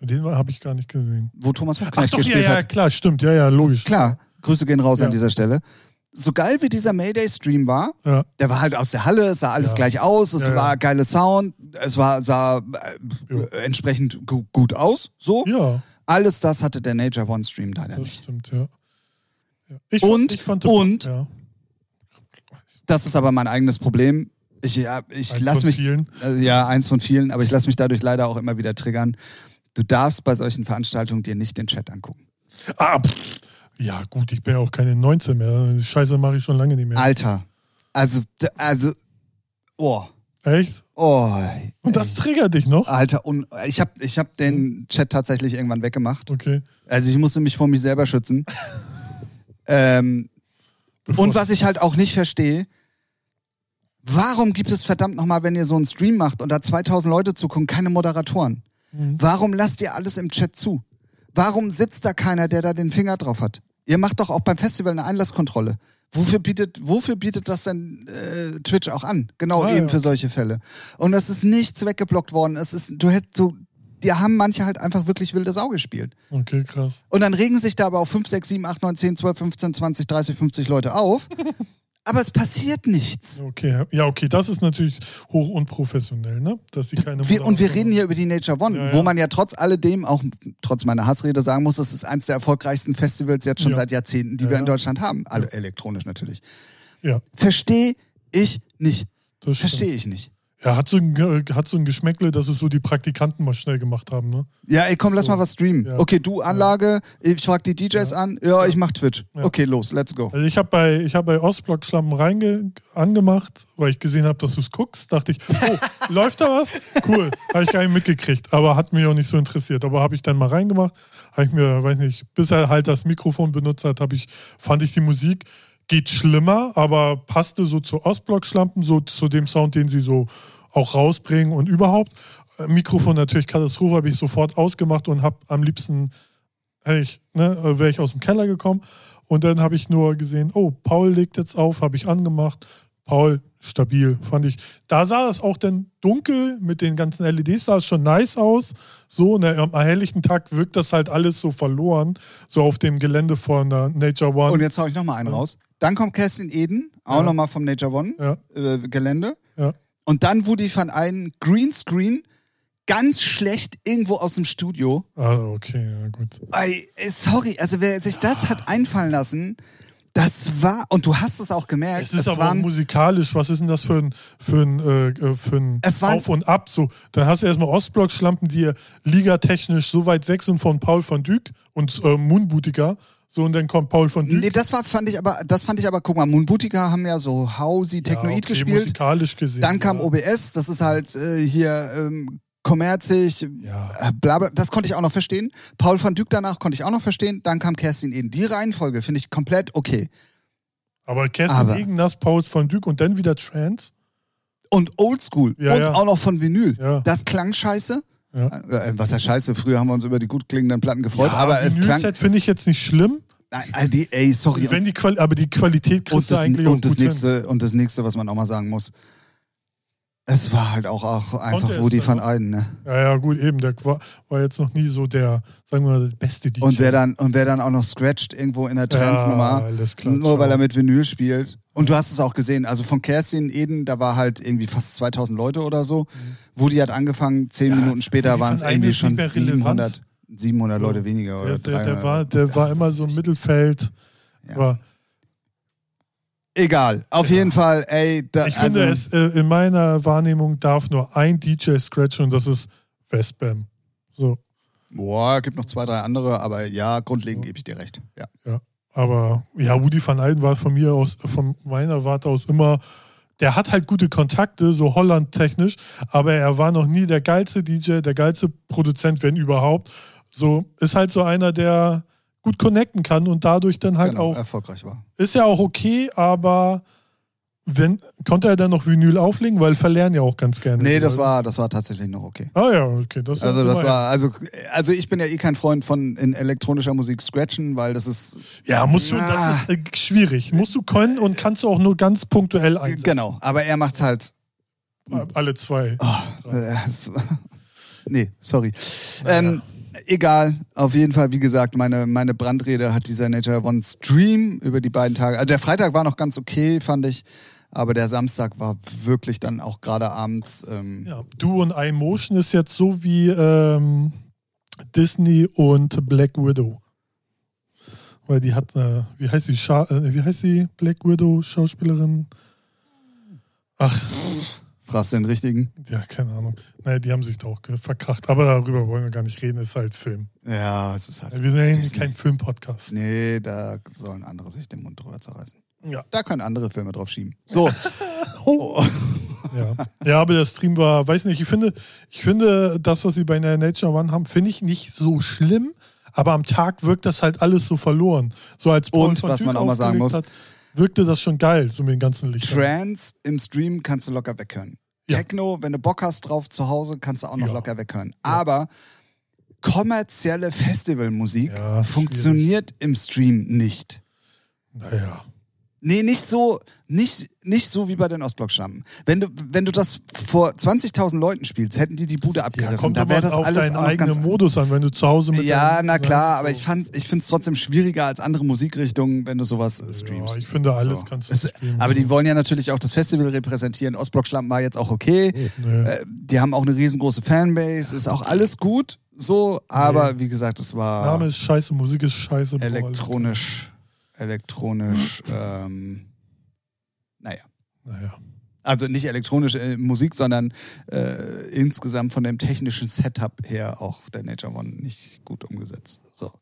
Den habe ich gar nicht gesehen. wo Thomas Ach Hochknecht doch, ja, gespielt ja, hat. klar, stimmt, ja, ja, logisch. Klar, Grüße gehen raus Ja. an dieser Stelle. So geil wie dieser Mayday-Stream war, Ja, der war halt aus der Halle, es sah alles Ja. gleich aus, es Ja, ja. war geiler Sound, es war, sah äh, entsprechend gu gut aus. So. ja, Alles das hatte der Nature One Stream leider das nicht. stimmt, ja. ja. Ich, Und- ich fand, und- ja, Das ist aber mein eigenes Problem. Ich, ja, ich eins lass von mich. vielen. Äh, ja, eins von vielen, aber ich lasse mich dadurch leider auch immer wieder triggern. Du darfst bei solchen Veranstaltungen dir nicht den Chat angucken. Ah, pff. ja, gut, ich bin ja auch keine 19 mehr. Scheiße mache ich schon lange nicht mehr. Alter. Also, also, oh. Echt? Oh. Und das triggert dich noch? Alter, un ich habe ich hab den Chat tatsächlich irgendwann weggemacht. Okay. Also ich musste mich vor mich selber schützen. ähm, und was ich halt auch nicht verstehe, warum gibt es verdammt nochmal, wenn ihr so einen Stream macht und da 2000 Leute zugucken, keine Moderatoren? Mhm. Warum lasst ihr alles im Chat zu? Warum sitzt da keiner, der da den Finger drauf hat? Ihr macht doch auch beim Festival eine Einlasskontrolle. Wofür bietet, wofür bietet das denn äh, Twitch auch an? Genau Ah, eben ja. für solche Fälle. Und es ist nichts weggeblockt worden. Es ist, du hättest so, die haben manche halt einfach wirklich wilde Sau gespielt. Okay, krass. Und dann regen sich da aber auch 5, 6, 7, 8, 9, 10, 12, 15, 20, 30, 50 Leute auf. aber es passiert nichts. Okay, ja, okay, das ist natürlich hoch unprofessionell, ne? Dass die keine Wir, und wir reden hier über die Nature One, Ja, ja. wo man ja trotz alledem, auch trotz meiner Hassrede sagen muss, das ist eins der erfolgreichsten Festivals jetzt schon Ja. seit Jahrzehnten, die wir in. Deutschland haben. Alle elektronisch natürlich. Ja, Verstehe ich nicht. Verstehe ich nicht. Ja, hat so, ein, hat so ein Geschmäckle, dass es so die Praktikanten mal schnell gemacht haben, ne? Ja, ey, komm, lass So. mal was streamen. Ja. Okay, du Anlage, ich frag die DJs Ja. an, ja, ich mach Twitch. Ja. Okay, los, let's go. Also ich habe bei, ich hab bei Ostblock Schlampen reinge angemacht, weil ich gesehen habe, dass du es guckst. Dachte ich, oh, läuft da was? Cool. Habe ich gar nicht mitgekriegt, aber hat mich auch nicht so interessiert. Aber habe ich dann mal reingemacht, habe ich mir, weiß nicht, bis er halt das Mikrofon benutzt hat, habe ich, fand ich die Musik geht schlimmer, aber passte so zu Ostblock Schlampen, so zu dem Sound, den sie so auch rausbringen und überhaupt. Äh, Mikrofon natürlich Katastrophe, habe ich sofort ausgemacht und habe am liebsten ich, ne, wäre ich aus dem Keller gekommen und dann habe ich nur gesehen, oh, Paul legt jetzt auf, habe ich angemacht. Paul, stabil, fand ich. Da sah es auch dann dunkel mit den ganzen LEDs, sah es schon nice aus. So, ne, am helllichten Tag wirkt das halt alles so verloren, so auf dem Gelände von der Nature One. Und jetzt hau ich nochmal einen raus. Dann kommt Kerstin Eden, auch Ja. nochmal vom Nature One ja, äh, Gelände. ja. Und dann wurde ich von einem Greenscreen ganz schlecht irgendwo aus dem Studio. Ah, okay, ja, gut. Ey, äh, sorry, also wer sich das hat einfallen lassen, das war, und du hast es auch gemerkt, Es ist aber auch waren, musikalisch, was ist denn das für ein, für ein, äh, äh, für ein Es waren- Auf und Ab? So, dann hast du erstmal Ostblock-Schlampen, die ligatechnisch so weit weg sind von Paul van Dyk und äh, Moonbootiger. So, und dann kommt Paul van Dyk. nee, das war, fand ich aber, das fand ich aber, guck mal, Moonbootiger haben ja so Hausi Technoid ja, okay, gespielt. Musikalisch gesehen. Dann kam ja. OBS, das ist halt äh, hier ähm, kommerzig, Ja. äh, bla bla, das konnte ich auch noch verstehen. Paul van Dyk danach konnte ich auch noch verstehen. Dann kam Kerstin Eden. Die Reihenfolge finde ich komplett okay. Aber Kerstin Aber- Egenast, Paul van Dyk und dann wieder Trance. Und Oldschool. Ja, und ja. auch noch von Vinyl. Das klang scheiße. Ja. Äh, was ja scheiße, früher haben wir uns über die gut klingenden Platten gefreut, ja, aber es klang. Finde ich jetzt nicht schlimm. Nein, äh, die, ey, sorry. Wenn die Quali aber die Qualität kriegst und das, eigentlich und das gut hin. nächste und das nächste, was man auch mal sagen muss, es war halt auch, auch einfach Woody van? Eyden, ne? Ja, ja, gut, eben. Der war, war jetzt noch nie so der, sagen wir mal, der beste DJ. Und wer dann und wer dann auch noch scratcht irgendwo in der Trance-Nummer, Ja, nur weil er mit Vinyl spielt. Und du hast es auch gesehen, also von Kerstin Eden, da war halt irgendwie fast 2000 Leute oder so. Woody hat angefangen, zehn Ja, Minuten später Woody waren es irgendwie schon nicht mehr relevant. 700, 700 Leute weniger oder der, der, der 300. war, der war immer so im Mittelfeld. Ja. War, Egal, auf jeden Fall, ey, da, ich also, finde, es, äh, in meiner Wahrnehmung darf nur ein DJ scratchen und das ist Westbam. So, boah, gibt noch zwei, drei andere, aber ja, grundlegend gebe ich dir recht. Ja. aber ja, Woody van Eyden war von mir aus, von meiner Warte aus immer der hat halt gute Kontakte, so Holland-technisch, aber er war noch nie der geilste DJ, der geilste Produzent, wenn überhaupt. So, ist halt so einer, der gut connecten kann und dadurch dann halt genau, auch. erfolgreich war. Ist ja auch okay, aber wenn, konnte er dann noch Vinyl auflegen, weil verlernen ja auch ganz gerne. Nee, das Leute. war, das war tatsächlich noch okay. Ah ja, okay. Das Also das war, also, also ich bin ja eh kein Freund von in elektronischer Musik scratchen, weil das ist Ja, musst du, Ah. das ist äh, schwierig. Musst du können und kannst du auch nur ganz punktuell einsetzen. genau. Aber er macht's halt. Alle zwei. Oh, äh, nee, sorry. Ähm, egal. Auf jeden Fall, wie gesagt, meine, meine Brandrede hat dieser Nature One Stream über die beiden Tage. Also der Freitag war noch ganz okay, fand ich. Aber der Samstag war wirklich dann auch gerade abends. Ähm, Ja, du und iMotion ist jetzt so wie ähm, Disney und Black Widow. Weil die hat, äh, wie heißt die, äh, wie heißt die Black Widow Schauspielerin? Ach, Fragst den richtigen? ja, keine Ahnung. Naja, die haben sich da auch verkracht. Aber darüber wollen wir gar nicht reden, ist halt Film. Ja, es ist halt. Wir sind ja kein Filmpodcast. Nee, da sollen andere sich den Mund drüber zerreißen. Ja. Da können andere Filme drauf schieben. So. Oh. Ja. ja, aber der Stream war, weiß nicht, ich finde, ich finde, das, was sie bei Nature One haben, finde ich nicht so schlimm, aber am Tag wirkt das halt alles so verloren. So als Paul Und, was man auch mal sagen muss- hat, wirkte das schon geil, so mit den ganzen Lichtern. Trance im Stream kannst du locker weghören. Ja. Techno, wenn du Bock hast drauf zu Hause, kannst du auch noch Ja. locker weghören. Aber kommerzielle Festivalmusik Ja, funktioniert im Stream nicht. Naja. Nee, nicht so, nicht, nicht so wie bei den Ostblock-Schlammen. Wenn du, wenn du das vor 20.000 Leuten spielst, hätten die die Bude Ja, abgerissen. kommt da wäre das auf alles deinen eigenen Modus an, wenn du zu Hause mit Ja, deinem- na klar, aber so. ich, fand- ich finde es trotzdem schwieriger als andere Musikrichtungen, wenn du sowas äh, streamst. Ja, ich finde, alles So. kannst du Es- streamen. Aber die wollen ja natürlich auch das Festival repräsentieren. Ostblock-Schlampen war jetzt auch okay. Nee. Äh, die haben auch eine riesengroße Fanbase, ist auch alles gut, so, aber wie gesagt, es war Name ist scheiße, Musik ist scheiße. elektronisch, elektronisch, ähm, naja. Naja. Also nicht elektronische äh, Musik, sondern äh, insgesamt von dem technischen Setup her auch der Nature One nicht gut umgesetzt. So.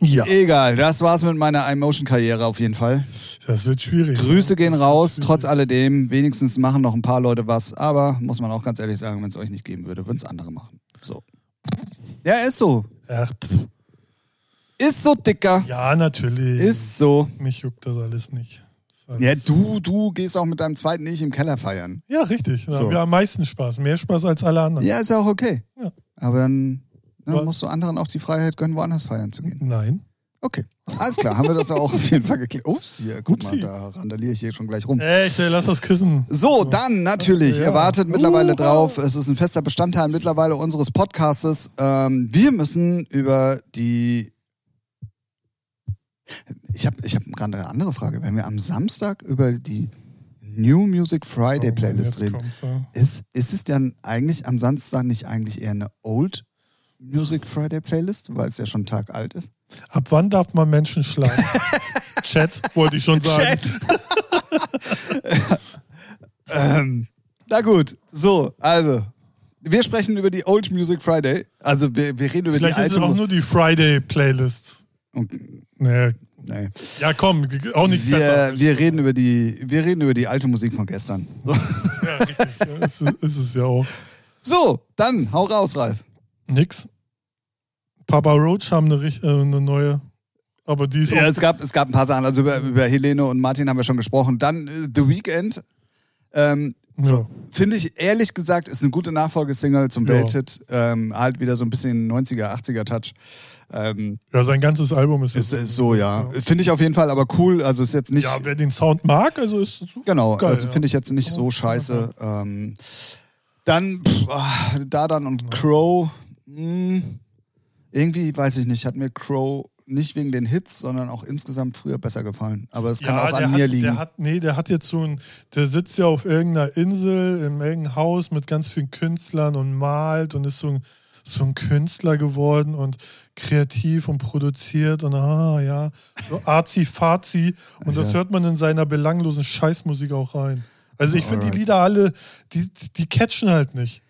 Ja, Egal, das war's mit meiner iMotion-Karriere auf jeden Fall. das wird schwierig. Grüße ja. gehen Das wird raus, trotz alledem. Wenigstens machen noch ein paar Leute was, aber muss man auch ganz ehrlich sagen, wenn es euch nicht geben würde, würden es andere machen. So. Ja, ist so. Ach, pff. Ist so, Dicker. Ja, natürlich. Ist so. Mich juckt das alles nicht. Das alles- Ja, du, du gehst auch mit deinem zweiten nicht im Keller feiern. Ja, richtig. Da So. haben wir am meisten Spaß. Mehr Spaß als alle anderen. Ja, ist ja auch okay. Ja. Aber dann, dann musst du anderen auch die Freiheit gönnen, woanders feiern zu gehen. Nein. Okay. Alles klar, haben wir das auch auf jeden Fall geklärt. Ups, hier, guck Upsi. mal, da randaliere ich hier schon gleich rum. Echt, ey, lass das Kissen. So, dann natürlich, Ja. ihr wartet mittlerweile Uha. drauf. Es ist ein fester Bestandteil mittlerweile unseres Podcastes. Ähm, wir müssen über die. Ich habe ich hab gerade eine andere Frage. Wenn wir am Samstag über die New Music Friday Oh Playlist reden, ist, ist es dann eigentlich am Samstag nicht eigentlich eher eine Old Music Friday Playlist, weil es ja schon Tag alt ist? Ab wann darf man Menschen schlagen? Chat, wollte ich schon sagen. ähm, na gut, so, also. Wir sprechen über die Old Music Friday. Also wir, wir reden über Vielleicht die ist es alte auch nur die Friday-Playlist. Und- Nee. Nee. Ja, komm, auch nicht besser. Wir, wir, reden über die, wir reden über die alte Musik von gestern. So, Ja, richtig. Ja, ist, ist es ja auch. so dann hau raus, Ralf. Nix. Papa Roach haben eine, äh, eine neue. Aber die ist Ja, auch. es gab, es gab ein paar Sachen. Also über, über Helene und Martin haben wir schon gesprochen. Dann äh, The Weeknd. Ähm, Ja. Finde ich ehrlich gesagt, ist eine gute Nachfolgesingle zum Ja. Welthit. Ähm, halt wieder so ein bisschen 90er, 80er Touch. Ähm, ja, sein ganzes Album ist, ist, ist so, ja. Finde ich auf jeden Fall, aber cool. Also ist jetzt nicht. Ja, wer den Sound mag, also ist es Genau, geil, also ja. finde ich jetzt nicht so scheiße. Ähm, dann pff, ah, Dadan und Crow. Mh, irgendwie, weiß ich nicht, hat mir Crow nicht wegen den Hits, sondern auch insgesamt früher besser gefallen. Aber es kann auch der an mir hat, liegen. Der hat, nee, der hat jetzt so ein, der sitzt ja auf irgendeiner Insel, in irgendeinem Haus mit ganz vielen Künstlern und malt und ist so ein, so ein Künstler geworden und kreativ und produziert und ah ja, so arzi-fazi und das hört man in seiner belanglosen Scheißmusik auch rein. Also ich finde die. Lieder alle, die, die catchen halt nicht.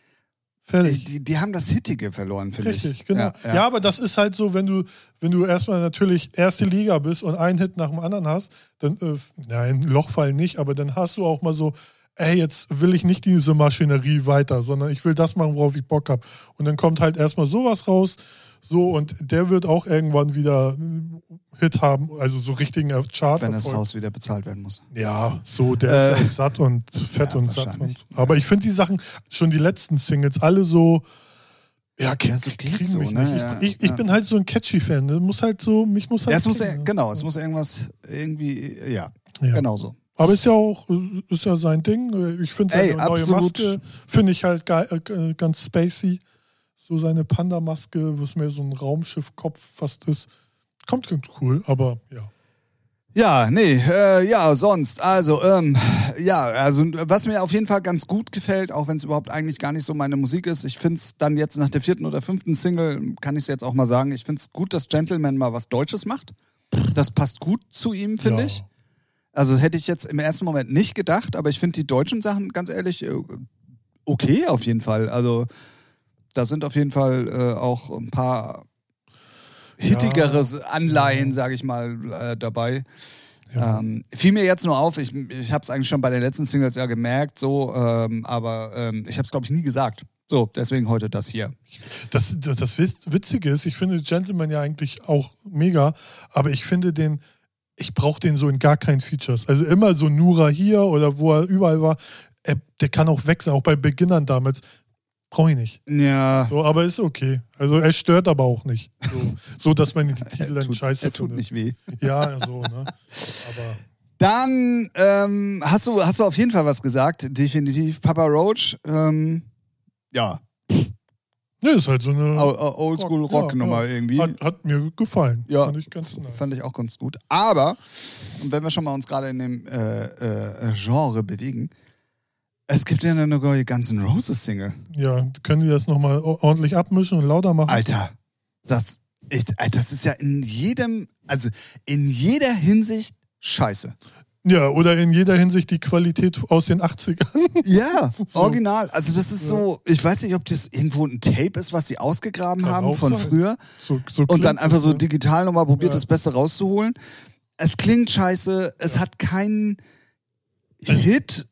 Fertig. Die, die haben das Hittige verloren, finde ich. Richtig, genau. Ja, Ja, ja. aber das ist halt so, wenn du, wenn du erstmal natürlich erste Liga bist und einen Hit nach dem anderen hast, dann, äh, nein, Lochfall nicht, aber dann hast du auch mal so, ey, jetzt will ich nicht diese Maschinerie weiter, sondern ich will das machen, worauf ich Bock habe. Und dann kommt halt erstmal sowas raus, so, und der wird auch irgendwann wieder Hit haben, also so richtigen Chart. Wenn das Haus wieder bezahlt werden muss. Ja, so, der Äh, ist satt und fett ja, und satt. Und, aber ich finde die Sachen, schon die letzten Singles, alle so, ja, Ja, so kriegen so, mich ne? nicht. Ja, ich ich, ich ja. bin halt so ein Catchy-Fan. ne? Muss halt so, mich muss halt. Ja, es muss, ne? genau, es muss irgendwas irgendwie, ja, genau so. Aber ist ja auch, ist ja sein Ding. Ich finde seine neue absolut. Maske, finde ich halt geil, äh, ganz spacey. So seine Panda-Maske, was mehr so ein Raumschiff-Kopf fast ist. Kommt ganz cool, aber ja. Ja, nee, äh, ja, sonst, also, ähm, ja, also, was mir auf jeden Fall ganz gut gefällt, auch wenn es überhaupt eigentlich gar nicht so meine Musik ist, ich finde es dann jetzt nach der vierten oder fünften Single, kann ich es jetzt auch mal sagen, ich finde es gut, dass Gentleman mal was Deutsches macht. Das passt gut zu ihm, finde ja. ich. Also hätte ich jetzt im ersten Moment nicht gedacht, aber ich finde die deutschen Sachen, ganz ehrlich, äh, okay auf jeden Fall. Also da sind auf jeden Fall äh, auch ein paar hittigeres Anleihen, sage ich mal, äh, dabei. Ja. Ähm, fiel mir jetzt nur auf, ich, ich habe es eigentlich schon bei den letzten Singles ja gemerkt, so, ähm, aber ähm, ich habe es, glaube ich, nie gesagt. So, deswegen heute das hier. Das, das, das Witz- Witzige ist, ich finde Gentleman ja eigentlich auch mega, aber ich finde den, ich brauche den so in gar keinen Features. Also immer so Nura hier oder wo er überall war, er, der kann auch wechseln, auch bei Beginnern damals. Brauche ich nicht. Ja. So, aber ist okay. Also er stört aber auch nicht. So, so dass man die Titel dann tut, scheiße er tut findet. nicht weh. Ja, so, ne? Aber Dann ähm, hast, du, hast du auf jeden Fall was gesagt, definitiv. Papa Roach, ähm, ja, ne, ist halt so eine Oldschool-Rock-Nummer ja, ja. irgendwie. Hat, hat mir gefallen. Ja. Fand ich ganz nice. Fand ich auch ganz gut. Aber, und wenn wir schon mal uns gerade in dem äh, äh, Genre bewegen, es gibt ja eine neue Guns N' Roses Single. Ja, können die das nochmal ordentlich abmischen und lauter machen? Alter, das, ich, das ist ja in jedem, also in jeder Hinsicht scheiße. Ja, oder in jeder Hinsicht die Qualität aus den 80ern. Ja, So. original. Also das ist so, ich weiß nicht, ob das irgendwo ein Tape ist, was sie ausgegraben Kann haben von sein. früher So, so und dann einfach so ne? digital nochmal probiert, Ja. das Beste rauszuholen. Es klingt scheiße, es hat keinen Hit.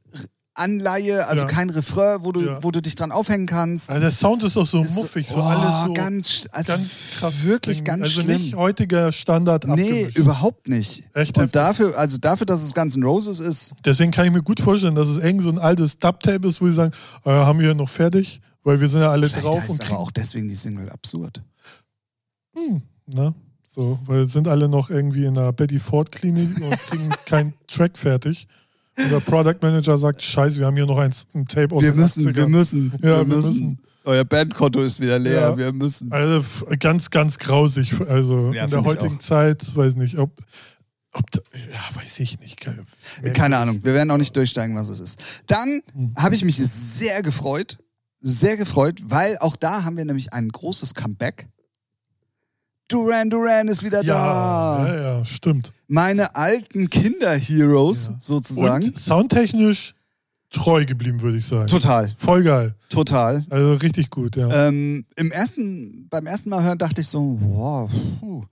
Anleihe, also Ja. kein Refrain, wo du, Ja. wo du dich dran aufhängen kannst. Also der Sound ist auch so Ist muffig, so oh, alles so ganz, also ganz krass. wirklich ganz also schlimm. nicht heutiger Standard Nee, abgemischt. überhaupt nicht. Echt Und dafür, also dafür, dass es Guns N' Roses ist, Deswegen kann ich mir gut vorstellen, dass es irgend so ein altes Dubtape ist, wo sie sagen, äh, haben wir noch fertig, weil wir sind ja alle vielleicht drauf heißt und aber auch deswegen die Single absurd. hm, ne? So, weil sind alle noch irgendwie in der Betty Ford Klinik und kriegen keinen Track fertig. Und der Product Manager sagt, scheiße, wir haben hier noch ein, ein Tape aus Wir müssen, 80ern. wir müssen, Ja, wir wir müssen. müssen. Euer Bandkonto ist wieder leer, Ja. wir müssen. Also ganz, ganz grausig. Also Ja, in der heutigen Zeit, weiß nicht, ob, ob da, ja, weiß ich nicht. Keine, Keine Ahnung, wir werden auch nicht durchsteigen, was es ist. Dann Hm. habe ich mich sehr gefreut, sehr gefreut, weil auch da haben wir nämlich ein großes Comeback. Duran Duran ist wieder Ja, da. ja, ja, stimmt. Meine alten Kinder-Heroes Ja. sozusagen. Und soundtechnisch treu geblieben, würde ich sagen. Total, Voll geil. total. Also richtig gut, ja. Ähm, im ersten, beim ersten Mal hören dachte ich so, wow, puh.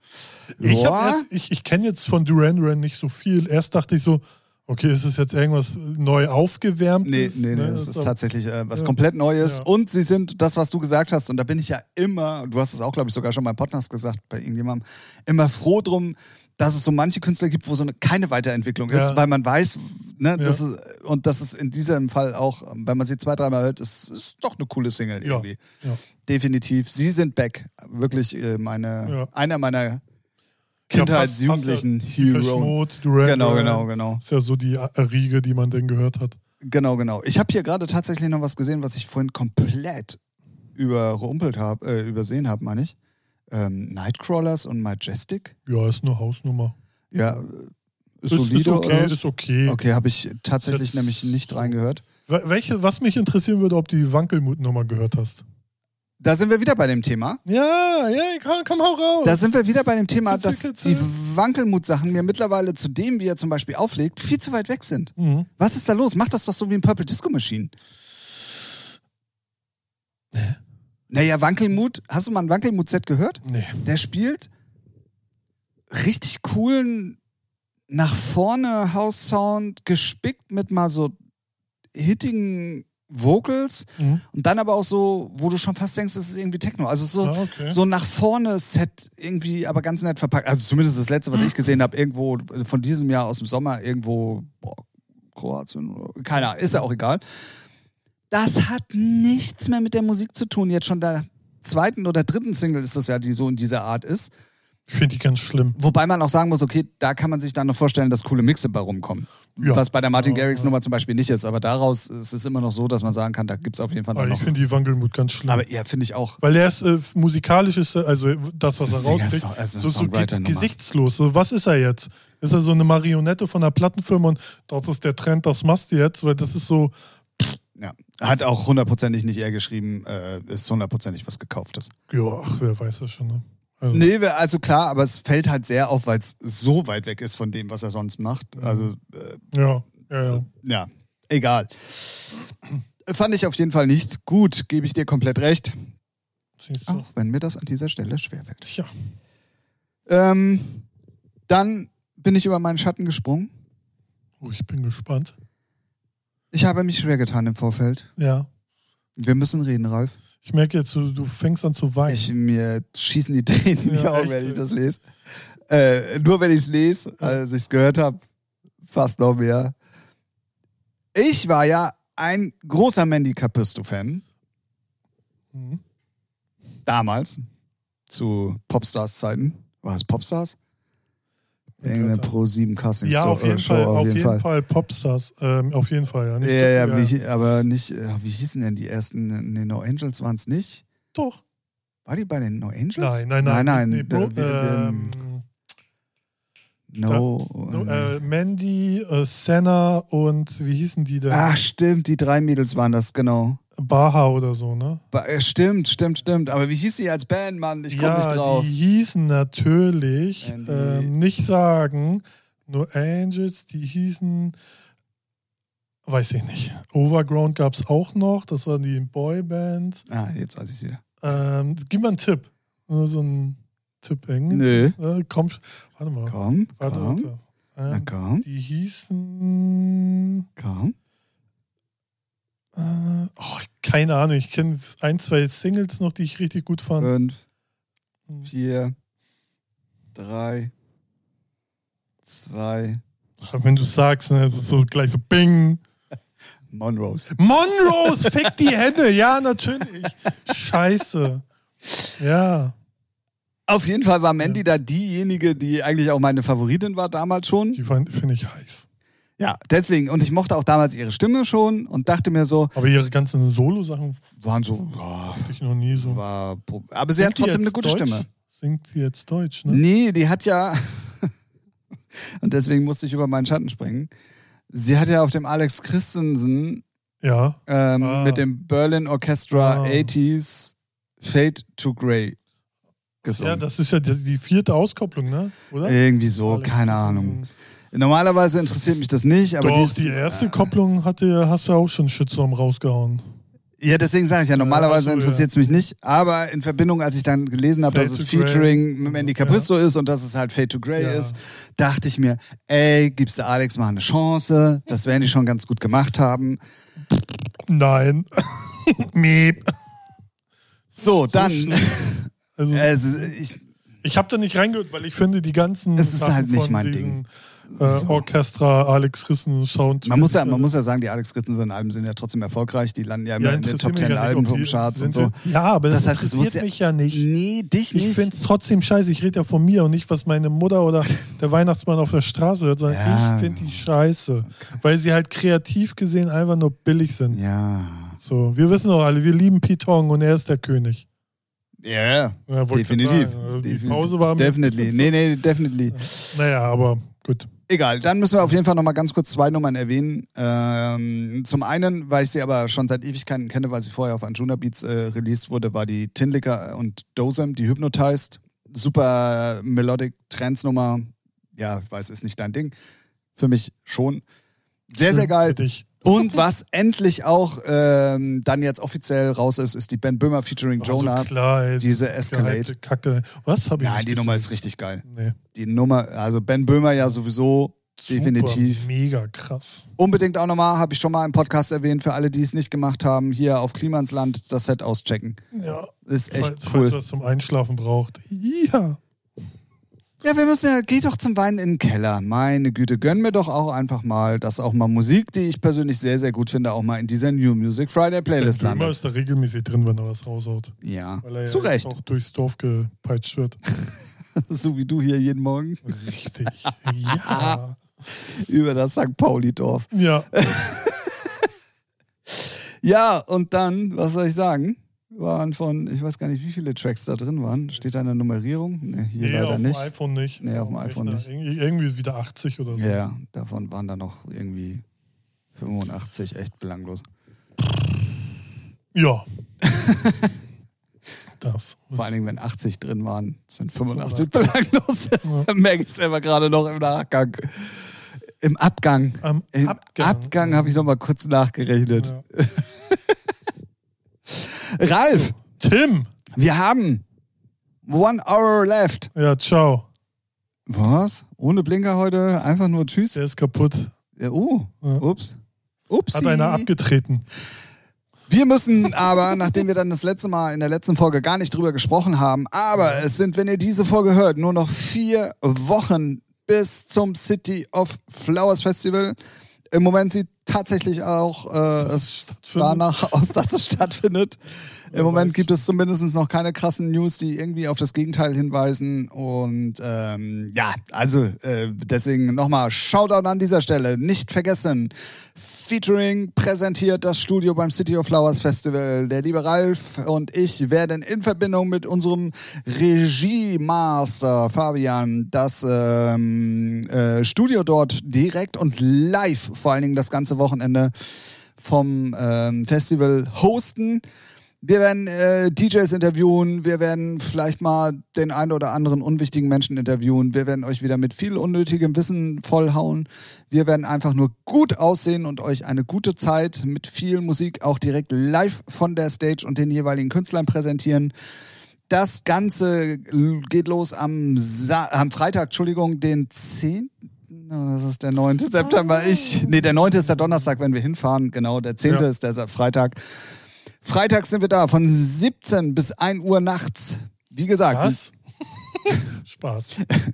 ich erst- ich, ich kenne jetzt von Duran Duran nicht so viel. Erst dachte ich so, okay, ist es jetzt irgendwas neu aufgewärmt? Nee, nee, nee, es ist tatsächlich äh, was Ja. komplett Neues. Ja. Und sie sind das, was du gesagt hast, und da bin ich ja immer, du hast es auch, glaube ich, sogar schon beim Podcast gesagt, bei irgendjemandem, immer froh drum, dass es so manche Künstler gibt, wo so eine, keine Weiterentwicklung ist, Ja. weil man weiß, ne, das ist, und das ist in diesem Fall auch, wenn man sie zwei, dreimal hört, ist, ist doch eine coole Single Ja. irgendwie. Ja. Definitiv. Sie sind back. Wirklich äh, meine, Ja. einer meiner Ja, Kindheits-, passt- Jugendlichen passt ja Hero. Genau, genau, genau. Ist ja so die Riege, die man denn gehört hat. Genau, genau. Ich habe hier gerade tatsächlich noch was gesehen, was ich vorhin komplett überrumpelt habe, äh, übersehen habe, meine ich. Ähm, Nightcrawlers und Majestic. Ja, ist eine Hausnummer. Ja, ist, Ist, solide ist okay, ist okay. Okay, habe ich tatsächlich Jetzt nämlich nicht reingehört. Wel- Welche, was mich interessieren würde, ob du die Wankelmut-Nummer gehört hast. Da sind wir wieder bei dem Thema. Ja, ja, komm, komm hau raus. Da sind wir wieder bei dem Thema, dass die Wankelmut-Sachen mir mittlerweile, zu dem, wie er zum Beispiel auflegt, viel zu weit weg sind. mhm. Was ist da los? Mach das doch so wie ein Purple Disco Machine. Naja, Wankelmut, hast du mal ein Wankelmut-Set gehört? Nee. Der spielt richtig coolen nach vorne House-Sound, gespickt mit mal so hittigen Vocals Mhm. und dann aber auch so, wo du schon fast denkst, das ist irgendwie Techno. Also so, Ah, okay. so nach vorne Set irgendwie, aber ganz nett verpackt. Also zumindest das letzte, was ich gesehen habe, irgendwo von diesem Jahr aus dem Sommer, irgendwo boah, Kroatien oder keine Ahnung, ist ja auch egal. Das hat nichts mehr mit der Musik zu tun. Jetzt schon der zweiten oder dritten Single ist das ja, die so in dieser Art ist. Ich finde die ganz schlimm. Wobei man auch sagen muss, okay, da kann man sich dann noch vorstellen, dass coole Mixe bei rumkommen. Ja. Was bei der Martin Garrix. Nummer zum Beispiel nicht ist. Aber daraus ist es immer noch so, dass man sagen kann, da gibt es auf jeden Fall Aber noch. ich finde die Wankelmut ganz schlimm. Aber ja, finde ich auch. Weil er ist äh, musikalisch ist, also das, was Das er rauskriegt, so- ist so, so gesichtslos. So, was ist er jetzt? Ist er so eine Marionette von einer Plattenfirma und das ist der Trend, das machst du jetzt? Weil das ist so, Ja. Hat auch hundertprozentig nicht er geschrieben, äh, ist hundertprozentig was Gekauftes. ja, ach, wer weiß das schon. Ne? Also, Nee, also klar, aber es fällt halt sehr auf, weil es so weit weg ist von dem, was er sonst macht. Also, äh, Ja, ja, ja. ja, egal. Fand ich auf jeden Fall nicht gut, gebe ich dir komplett recht. Auch wenn mir das an dieser Stelle schwerfällt. Tja, Ähm, dann bin ich über meinen Schatten gesprungen. oh, ich bin gespannt. Ich habe mich schwer getan im Vorfeld. Ja. Wir müssen reden, Ralf. Ich merke jetzt, du, du fängst an zu weinen. Ich, mir schießen die Tränen in die Augen, wenn ich das lese. Äh, nur wenn ich es lese, als ich es gehört habe, fast noch mehr. Ich war ja ein großer Mandy Capisto-Fan, Mhm. damals, zu Popstars-Zeiten. War es Popstars? Irgendeine Pro 7 Casting Ja, auf jeden, Show, Fall, auf jeden Fall. Fall Popstars. Ähm, auf jeden Fall, ja. Nicht, Ja, ja, Wie, aber nicht, äh, wie hießen denn die ersten? Nee, No Angels waren es nicht. Doch. War die bei den No Angels? Nein, nein, nein. Nein, nein. Bro, äh, wir- ähm, no. no, äh, Mandy, äh, Senna und wie hießen die denn? Ach, stimmt, die drei Mädels waren das, genau. Baha oder so, ne? Ba- äh, Stimmt, stimmt, stimmt. Aber wie hieß sie als Band, Mann? Ich komme ja, nicht drauf. die hießen natürlich, Mandy. ähm, nicht sagen, nur Angels, die hießen, weiß ich nicht. Overground gab es auch noch, das war die Boyband. Ah, jetzt weiß ich es wieder. Ähm, gib mal einen Tipp. Nur so ein Tipp Englisch. Nö. Äh, komm, warte mal. Komm, Warte, komm. warte. Na Ähm, komm, die hießen. komm. Äh, oh, keine Ahnung, ich kenne ein, zwei Singles noch, die ich richtig gut fand. Fünf, vier, drei, zwei. Wenn du sagst, ne, das ist so gleich so Bing. Monrose. Monrose, fick die Hände. Ja, natürlich. Scheiße. Ja, Auf jeden Fall war Mandy da diejenige, die eigentlich auch meine Favoritin war damals schon. die finde ich heiß. Ja, deswegen. Und ich mochte auch damals ihre Stimme schon und dachte mir so, Aber ihre ganzen Solo-Sachen waren so, hatte ich noch nie so. war. Aber sie hat Singt die trotzdem eine gute Deutsch? Stimme. Singt sie jetzt Deutsch, ne? Nee, die hat ja. und deswegen musste ich über meinen Schatten springen. Sie hat ja auf dem Alex Christensen Ja. ähm, Ah. mit dem Berlin Orchestra Ah. 80s Fade to Grey gesungen. Ja, das ist ja die, vierte Auskopplung, ne? Oder? Irgendwie so, Alex keine. Ahnung. Normalerweise interessiert mich das nicht, aber Doch, dies, die erste Kopplung hatte, hast du auch schon Shitstorm rausgehauen. Ja, deswegen sage ich ja, normalerweise ach so, interessiert es mich nicht, aber in Verbindung, als ich dann gelesen habe, dass es Grey. Featuring mit Mandy Ja. Capristo ist und dass es halt Fade to Grey Ja. ist, dachte ich mir, ey, gibst du Alex mal eine Chance, das werden die schon ganz gut gemacht haben. Nein. Miep. So, dann. Also, ist- ich, ich habe da nicht reingehört, weil ich finde, die ganzen Es ist Sachen halt nicht mein diesen, Äh, Orchestra, Alex Christen Sound. man muss ja, man muss ja sagen, die Alex Christensen Alben sind ja trotzdem erfolgreich, die landen ja immer ja, in den Top mich 10 ja nicht, Alben vom Charts und so. Ja, aber das, Das heißt, interessiert ja- mich ja nicht. Nee, dich nicht. Ich finde es trotzdem scheiße. Ich rede ja von mir und nicht, was meine Mutter oder der Weihnachtsmann auf der Straße hört, sondern Ja. ich finde die scheiße. Weil sie halt kreativ gesehen einfach nur billig sind. ja. So, wir wissen doch alle, wir lieben Pitong und er ist der König. Ja, Ja, definitiv. Also Die Definitiv. Pause war Definitely. Nee, nee, definitely. Naja, aber gut. Egal, dann müssen wir auf jeden Fall nochmal ganz kurz zwei Nummern erwähnen. Ähm, zum einen, weil ich sie aber schon seit Ewigkeiten kenne, weil sie vorher auf Anjuna Beats äh, released wurde, war die Tinlicker und Dozem, die Hypnotized. Super Melodic Trance-Nummer. Ja, ich weiß, ist nicht dein Ding. Für mich schon. Sehr, sehr Für geil. dich. Und was endlich auch ähm, dann jetzt offiziell raus ist, ist die Ben Böhmer featuring Also Jonah. klar, ey, diese Escalade. Kacke. Was habe ich Nein, die Nummer gesehen? ist richtig geil. Nee. Die Nummer, also Ben Böhmer ja sowieso Super, definitiv. Mega krass. Unbedingt auch nochmal, habe ich schon mal im Podcast erwähnt, für alle, die es nicht gemacht haben, hier auf Klimansland das Set auschecken. Ja. Ist echt falls, cool. Falls was zum Einschlafen braucht. Ja. Ja, wir müssen ja, geh doch zum Weinen in den Keller. Meine Güte, gönn mir doch auch einfach mal, dass auch mal Musik, die ich persönlich sehr, sehr gut finde, auch mal in dieser New Music Friday Playlist Der landet. ist da regelmäßig drin, wenn er was raushaut. Ja, Weil er zu ja Recht. auch durchs Dorf gepeitscht wird. So wie du hier jeden Morgen Richtig. ja. über das St. Pauli-Dorf. Ja. Ja, und dann, was soll ich sagen? Waren von, ich weiß gar nicht, wie viele Tracks da drin waren. Steht da eine Nummerierung? Nee, hier Nee, leider auf nicht. dem iPhone nicht. Nee, auf dem iPhone nicht. Irgendwie, irgendwie wieder 80 oder so. Ja, davon waren da noch irgendwie 85, echt belanglos. Ja. das. Vor allen Dingen, wenn 80 drin waren, sind 85 belanglos. Ja. Merke ich selber gerade noch im Nachgang. Im Abgang. Am Im Abgang. Abgang, habe ich noch mal kurz nachgerechnet. Ja. Ralf, Tim. wir haben one hour left. Ja, ciao. Was? Ohne Blinker heute? Einfach nur Tschüss? Der ist kaputt. Ja, oh, Ja. ups. Upsi. Hat einer abgetreten. Wir müssen aber, nachdem wir dann das letzte Mal in der letzten Folge gar nicht drüber gesprochen haben, aber es sind, wenn ihr diese Folge hört, nur noch vier Wochen bis zum City of Flowers Festival. Im Moment sieht tatsächlich auch äh, es danach aus, dass es stattfindet. Im Moment gibt es zumindest noch keine krassen News, die irgendwie auf das Gegenteil hinweisen. Und ähm, ja, also äh, deswegen nochmal Shoutout an dieser Stelle. Nicht vergessen, Featuring präsentiert das Studio beim City of Flowers Festival. Der liebe Ralf und ich werden in Verbindung mit unserem Regiemaster Fabian das ähm, äh, Studio dort direkt und live, vor allen Dingen das ganze Wochenende vom ähm, Festival hosten. Wir werden äh, DJs interviewen, wir werden vielleicht mal den einen oder anderen unwichtigen Menschen interviewen, wir werden euch wieder mit viel unnötigem Wissen vollhauen. Wir werden einfach nur gut aussehen und euch eine gute Zeit mit viel Musik auch direkt live von der Stage und den jeweiligen Künstlern präsentieren. Das Ganze geht los am, Sa am Freitag, Entschuldigung, den 10. Oh, Das ist der 9. September. Ich, nee, der 9. ist der Donnerstag, wenn wir hinfahren. Genau, der 10. Ja. ist der Freitag. Freitag sind wir da von 17 bis 1 Uhr nachts. Wie gesagt, Was? Spaß.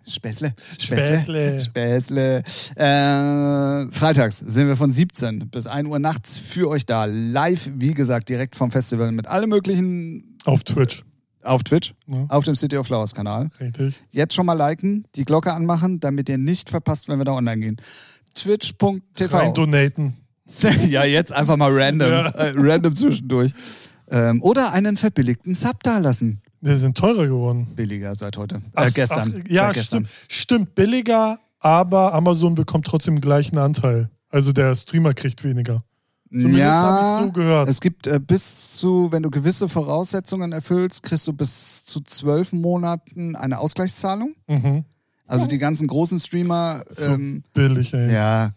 Späßle. Späßle. Späßle. Äh, freitags sind wir von 17 bis 1 Uhr nachts für euch da. Live, wie gesagt, direkt vom Festival mit allem möglichen Auf Twitch. auf Twitch, Ja. auf dem City of Flowers Kanal. Richtig. Jetzt schon mal liken, die Glocke anmachen, damit ihr nicht verpasst, wenn wir da online gehen. Twitch.tv. Rein donaten. ja, jetzt einfach mal random. Ja. Äh, random zwischendurch. Ähm, oder einen verbilligten Sub da lassen. Die sind teurer geworden. Billiger seit heute. äh, Ach, gestern. Ach, ja, seit gestern. stimmt. Stimmt, billiger, aber Amazon bekommt trotzdem den gleichen Anteil. Also der Streamer kriegt weniger. Zumindest ja, habe ich so gehört. Es gibt äh, bis zu, wenn du gewisse Voraussetzungen erfüllst, kriegst du bis zu zwölf Monaten eine Ausgleichszahlung. Mhm. Also die ganzen großen Streamer, So ähm, billig, ey. ja.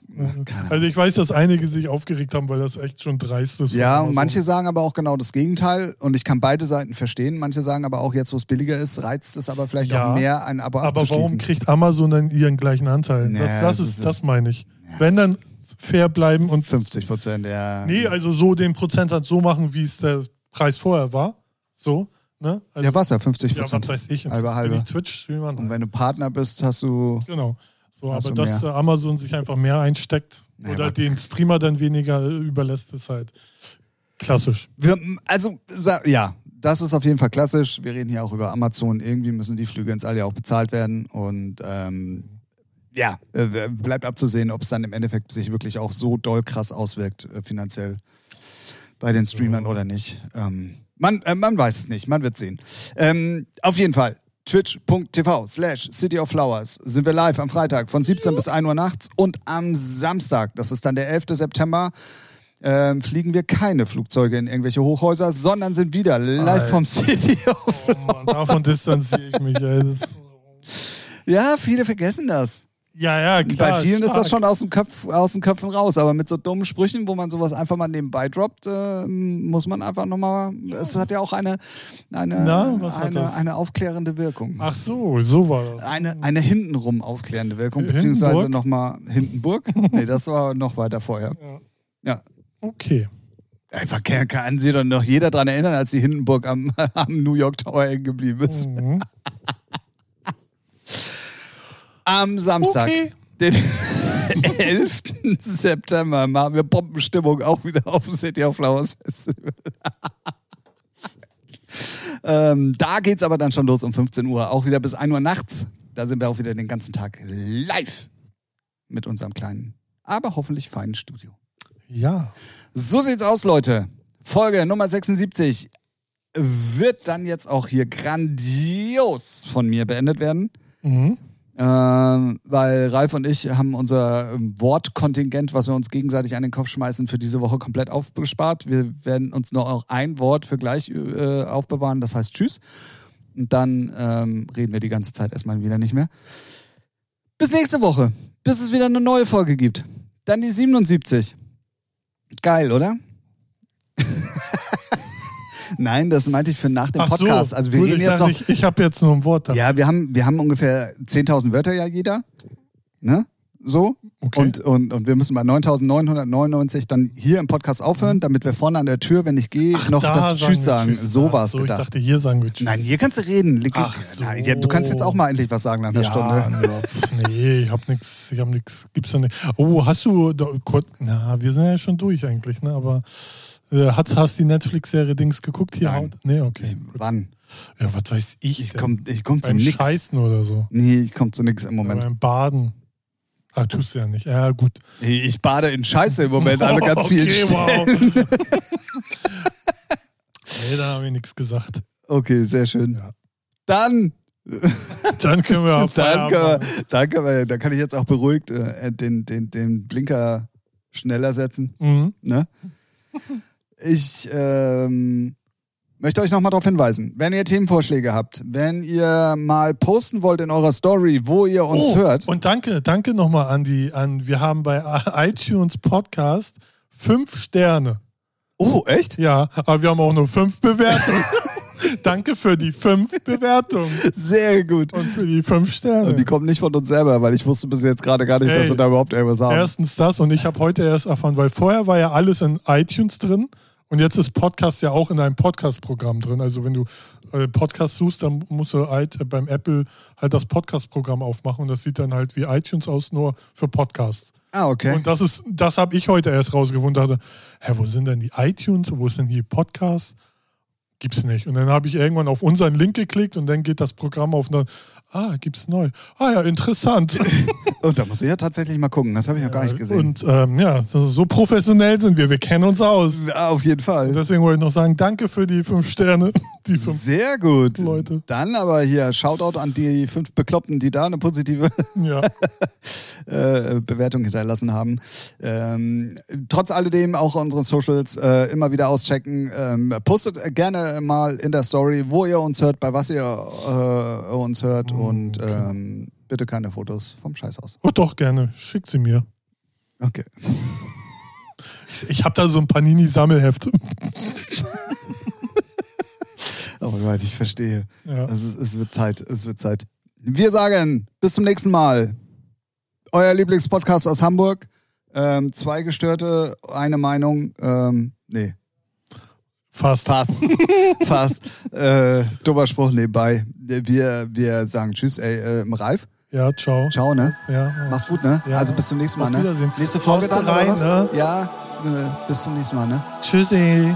Also ich weiß, dass einige sich aufgeregt haben, weil das echt schon dreist ist. Ja, und manche Amazon. sagen aber auch genau das Gegenteil. Und ich kann beide Seiten verstehen. Manche sagen aber auch, jetzt wo es billiger ist, reizt es aber vielleicht Ja, auch mehr, ein Abo Aber warum kriegt Amazon dann ihren gleichen Anteil? Nee, das, das, das ist, das meine ich. Wenn dann fair bleiben und 50 Prozent, ja. nee, also so den Prozentsatz so machen, wie es der Preis vorher war. So, ne? Also, ja, was ja, 50 ja, was Prozent. weiß ich. Halbe, halbe. Bin ich Twitch-Streamer? und wenn du Partner bist, hast du. Genau. So, Hast aber dass mehr. Amazon sich einfach mehr einsteckt Naja, oder den Streamer dann weniger äh, überlässt, ist halt klassisch. Wir, also, ja, das ist auf jeden Fall klassisch. Wir reden hier auch über Amazon. Irgendwie müssen die Flüge ins All ja auch bezahlt werden. Und ähm, ja, äh, bleibt abzusehen, ob es dann im Endeffekt sich wirklich auch so doll krass auswirkt, äh, finanziell bei den Streamern Ja. oder nicht. Ähm, man, äh, man weiß es nicht, man wird sehen. Ähm, auf jeden Fall. Twitch.tv slash City of Flowers sind wir live am Freitag von 17 bis 1 Uhr nachts und am Samstag, das ist dann der 11. September, ähm, fliegen wir keine Flugzeuge in irgendwelche Hochhäuser, sondern sind wieder live Alter. vom City of Oh Mann, davon distanziere ich mich. Ey. Das, Ja, viele vergessen das. Ja, ja, klar. Bei vielen ist das stark. schon aus, dem Köpf, aus den Köpfen raus, aber mit so dummen Sprüchen, wo man sowas einfach mal nebenbei droppt, äh, muss man einfach nochmal. Es hat ja auch eine, eine, Na, eine, eine aufklärende Wirkung. Ach so, so war das. Eine, eine hintenrum aufklärende Wirkung, Hindenburg? beziehungsweise nochmal Hindenburg. nee, das war noch weiter vorher. Ja. Okay. Einfach kann, kann sich doch noch jeder dran erinnern, als die Hindenburg am, am New York Tower hängen geblieben ist. Mhm. Am Samstag, Okay. den 11. September, machen wir Bombenstimmung auch wieder auf dem City of Flowers Festival. ähm, da geht's aber dann schon los um 15 Uhr, auch wieder bis 1 Uhr nachts. Da sind wir auch wieder den ganzen Tag live mit unserem kleinen, aber hoffentlich feinen Studio. Ja. So sieht's aus, Leute. Folge Nummer 76 wird dann jetzt auch hier grandios von mir beendet werden. Mhm. Ähm, weil Ralf und ich haben unser Wortkontingent, was wir uns gegenseitig an den Kopf schmeißen, für diese Woche komplett aufgespart. Wir werden uns noch ein Wort für gleich äh, aufbewahren, das heißt Tschüss. Und dann ähm, reden wir die ganze Zeit erstmal wieder nicht mehr. Bis nächste Woche, bis es wieder eine neue Folge gibt. Dann die 77. Geil, oder? Nein, das meinte ich für nach dem Ach Podcast. so, also wir gut, reden ich jetzt noch. Ich, ich habe jetzt nur ein Wort da. Ja, wir haben, wir haben ungefähr 10.000 Wörter ja jeder. Ne? So. Okay. Und, und, und wir müssen bei 9.999 dann hier im Podcast aufhören, damit wir vorne an der Tür, wenn ich gehe, noch Da das Tschüss wir sagen. Tschüss. So war es so, Ich gedacht. dachte, hier sagen wir Tschüss. Nein, hier kannst du reden. Ach so. Nein, ja, du kannst jetzt auch mal endlich was sagen nach einer ja, Stunde. Ja, nee, ich hab nix, ich hab nix, gibt's ja nicht. Oh, hast du, da, kurz, na, wir sind ja schon durch eigentlich, ne, aber hast, hast die Netflix-Serie Dings geguckt hier? Nein. Nee, okay. Ich, wann? Ja, was weiß ich Ich denn? komm, ich komm zu nix. Scheißen oder so. Nee, ich komm zu nix im Ja, Moment. beim Baden. Ach, tust du ja nicht. Ja, gut. Ich bade in Scheiße im Moment, alle ganz okay, viel. wow. nee, da haben wir nichts gesagt. Okay, sehr schön. Ja. Dann Dann können wir auf Dann, können machen. wir, dann, können wir, dann kann ich jetzt auch beruhigt äh, den, den, den Blinker schneller setzen. Mhm. Ne? Ich ähm, möchte euch nochmal darauf hinweisen, wenn ihr Themenvorschläge habt, wenn ihr mal posten wollt in eurer Story, wo ihr uns oh, hört. Und danke, danke nochmal an die, an, wir haben bei iTunes Podcast fünf Sterne. Oh, echt? Ja, aber wir haben auch nur fünf Bewertungen. danke für die fünf Bewertungen Sehr gut. und für die fünf Sterne. Und die kommen nicht von uns selber, weil ich wusste bis jetzt gerade gar nicht, Ey, dass wir da überhaupt irgendwas haben. Erstens das und ich habe heute erst erfahren, weil vorher war ja alles in iTunes drin und jetzt ist Podcast ja auch in einem Podcast-Programm drin. Also wenn du äh, Podcast suchst, dann musst du halt, äh, beim Apple halt das Podcast-Programm aufmachen und das sieht dann halt wie iTunes aus, nur für Podcasts. ah, okay. Und das ist, das habe ich heute erst rausgefunden. Dachte, hä, wo sind denn die iTunes? Wo ist denn hier Podcast? Gibt's nicht. Und dann habe ich irgendwann auf unseren Link geklickt und dann geht das Programm auf dann, ah, gibt's neu. Ah ja, interessant. Und da muss ich ja tatsächlich mal gucken. Das habe ich noch gar nicht gesehen. Und ähm, ja, so so professionell sind wir. Wir kennen uns aus. ja, auf jeden Fall. Und deswegen wollte ich noch sagen, danke für die fünf Sterne. Die fünf. Sehr gut. Leute. Dann aber hier Shoutout an die fünf Bekloppten, die da eine positive Ja. äh, Bewertung hinterlassen haben. Ähm, trotz alledem auch unsere Socials äh, immer wieder auschecken. Ähm, postet gerne mal in der Story, wo ihr uns hört, bei was ihr äh, uns hört und ähm, bitte keine Fotos vom Scheißhaus. Oh, doch, gerne. Schickt sie mir. Okay. Ich, ich habe da so ein Panini-Sammelheft. Oh Gott, ich verstehe. Ja. Es, es wird Zeit, es wird Zeit. Wir sagen bis zum nächsten Mal. Euer Lieblingspodcast aus Hamburg. Ähm, zwei Gestörte, eine Meinung. Ähm, nee, Fast. fast. fast. Äh, dummer Spruch nebenbei. Wir, wir sagen Tschüss, ey, äh, Ralf. Ja, ciao. Ciao, ne? Ja. Mach's gut, ne? Ja. Also bis zum nächsten Mal, ne? Wiedersehen. Nächste Folge dann, rein, oder was? ne? Ja, äh, bis zum nächsten Mal, ne? Tschüssi.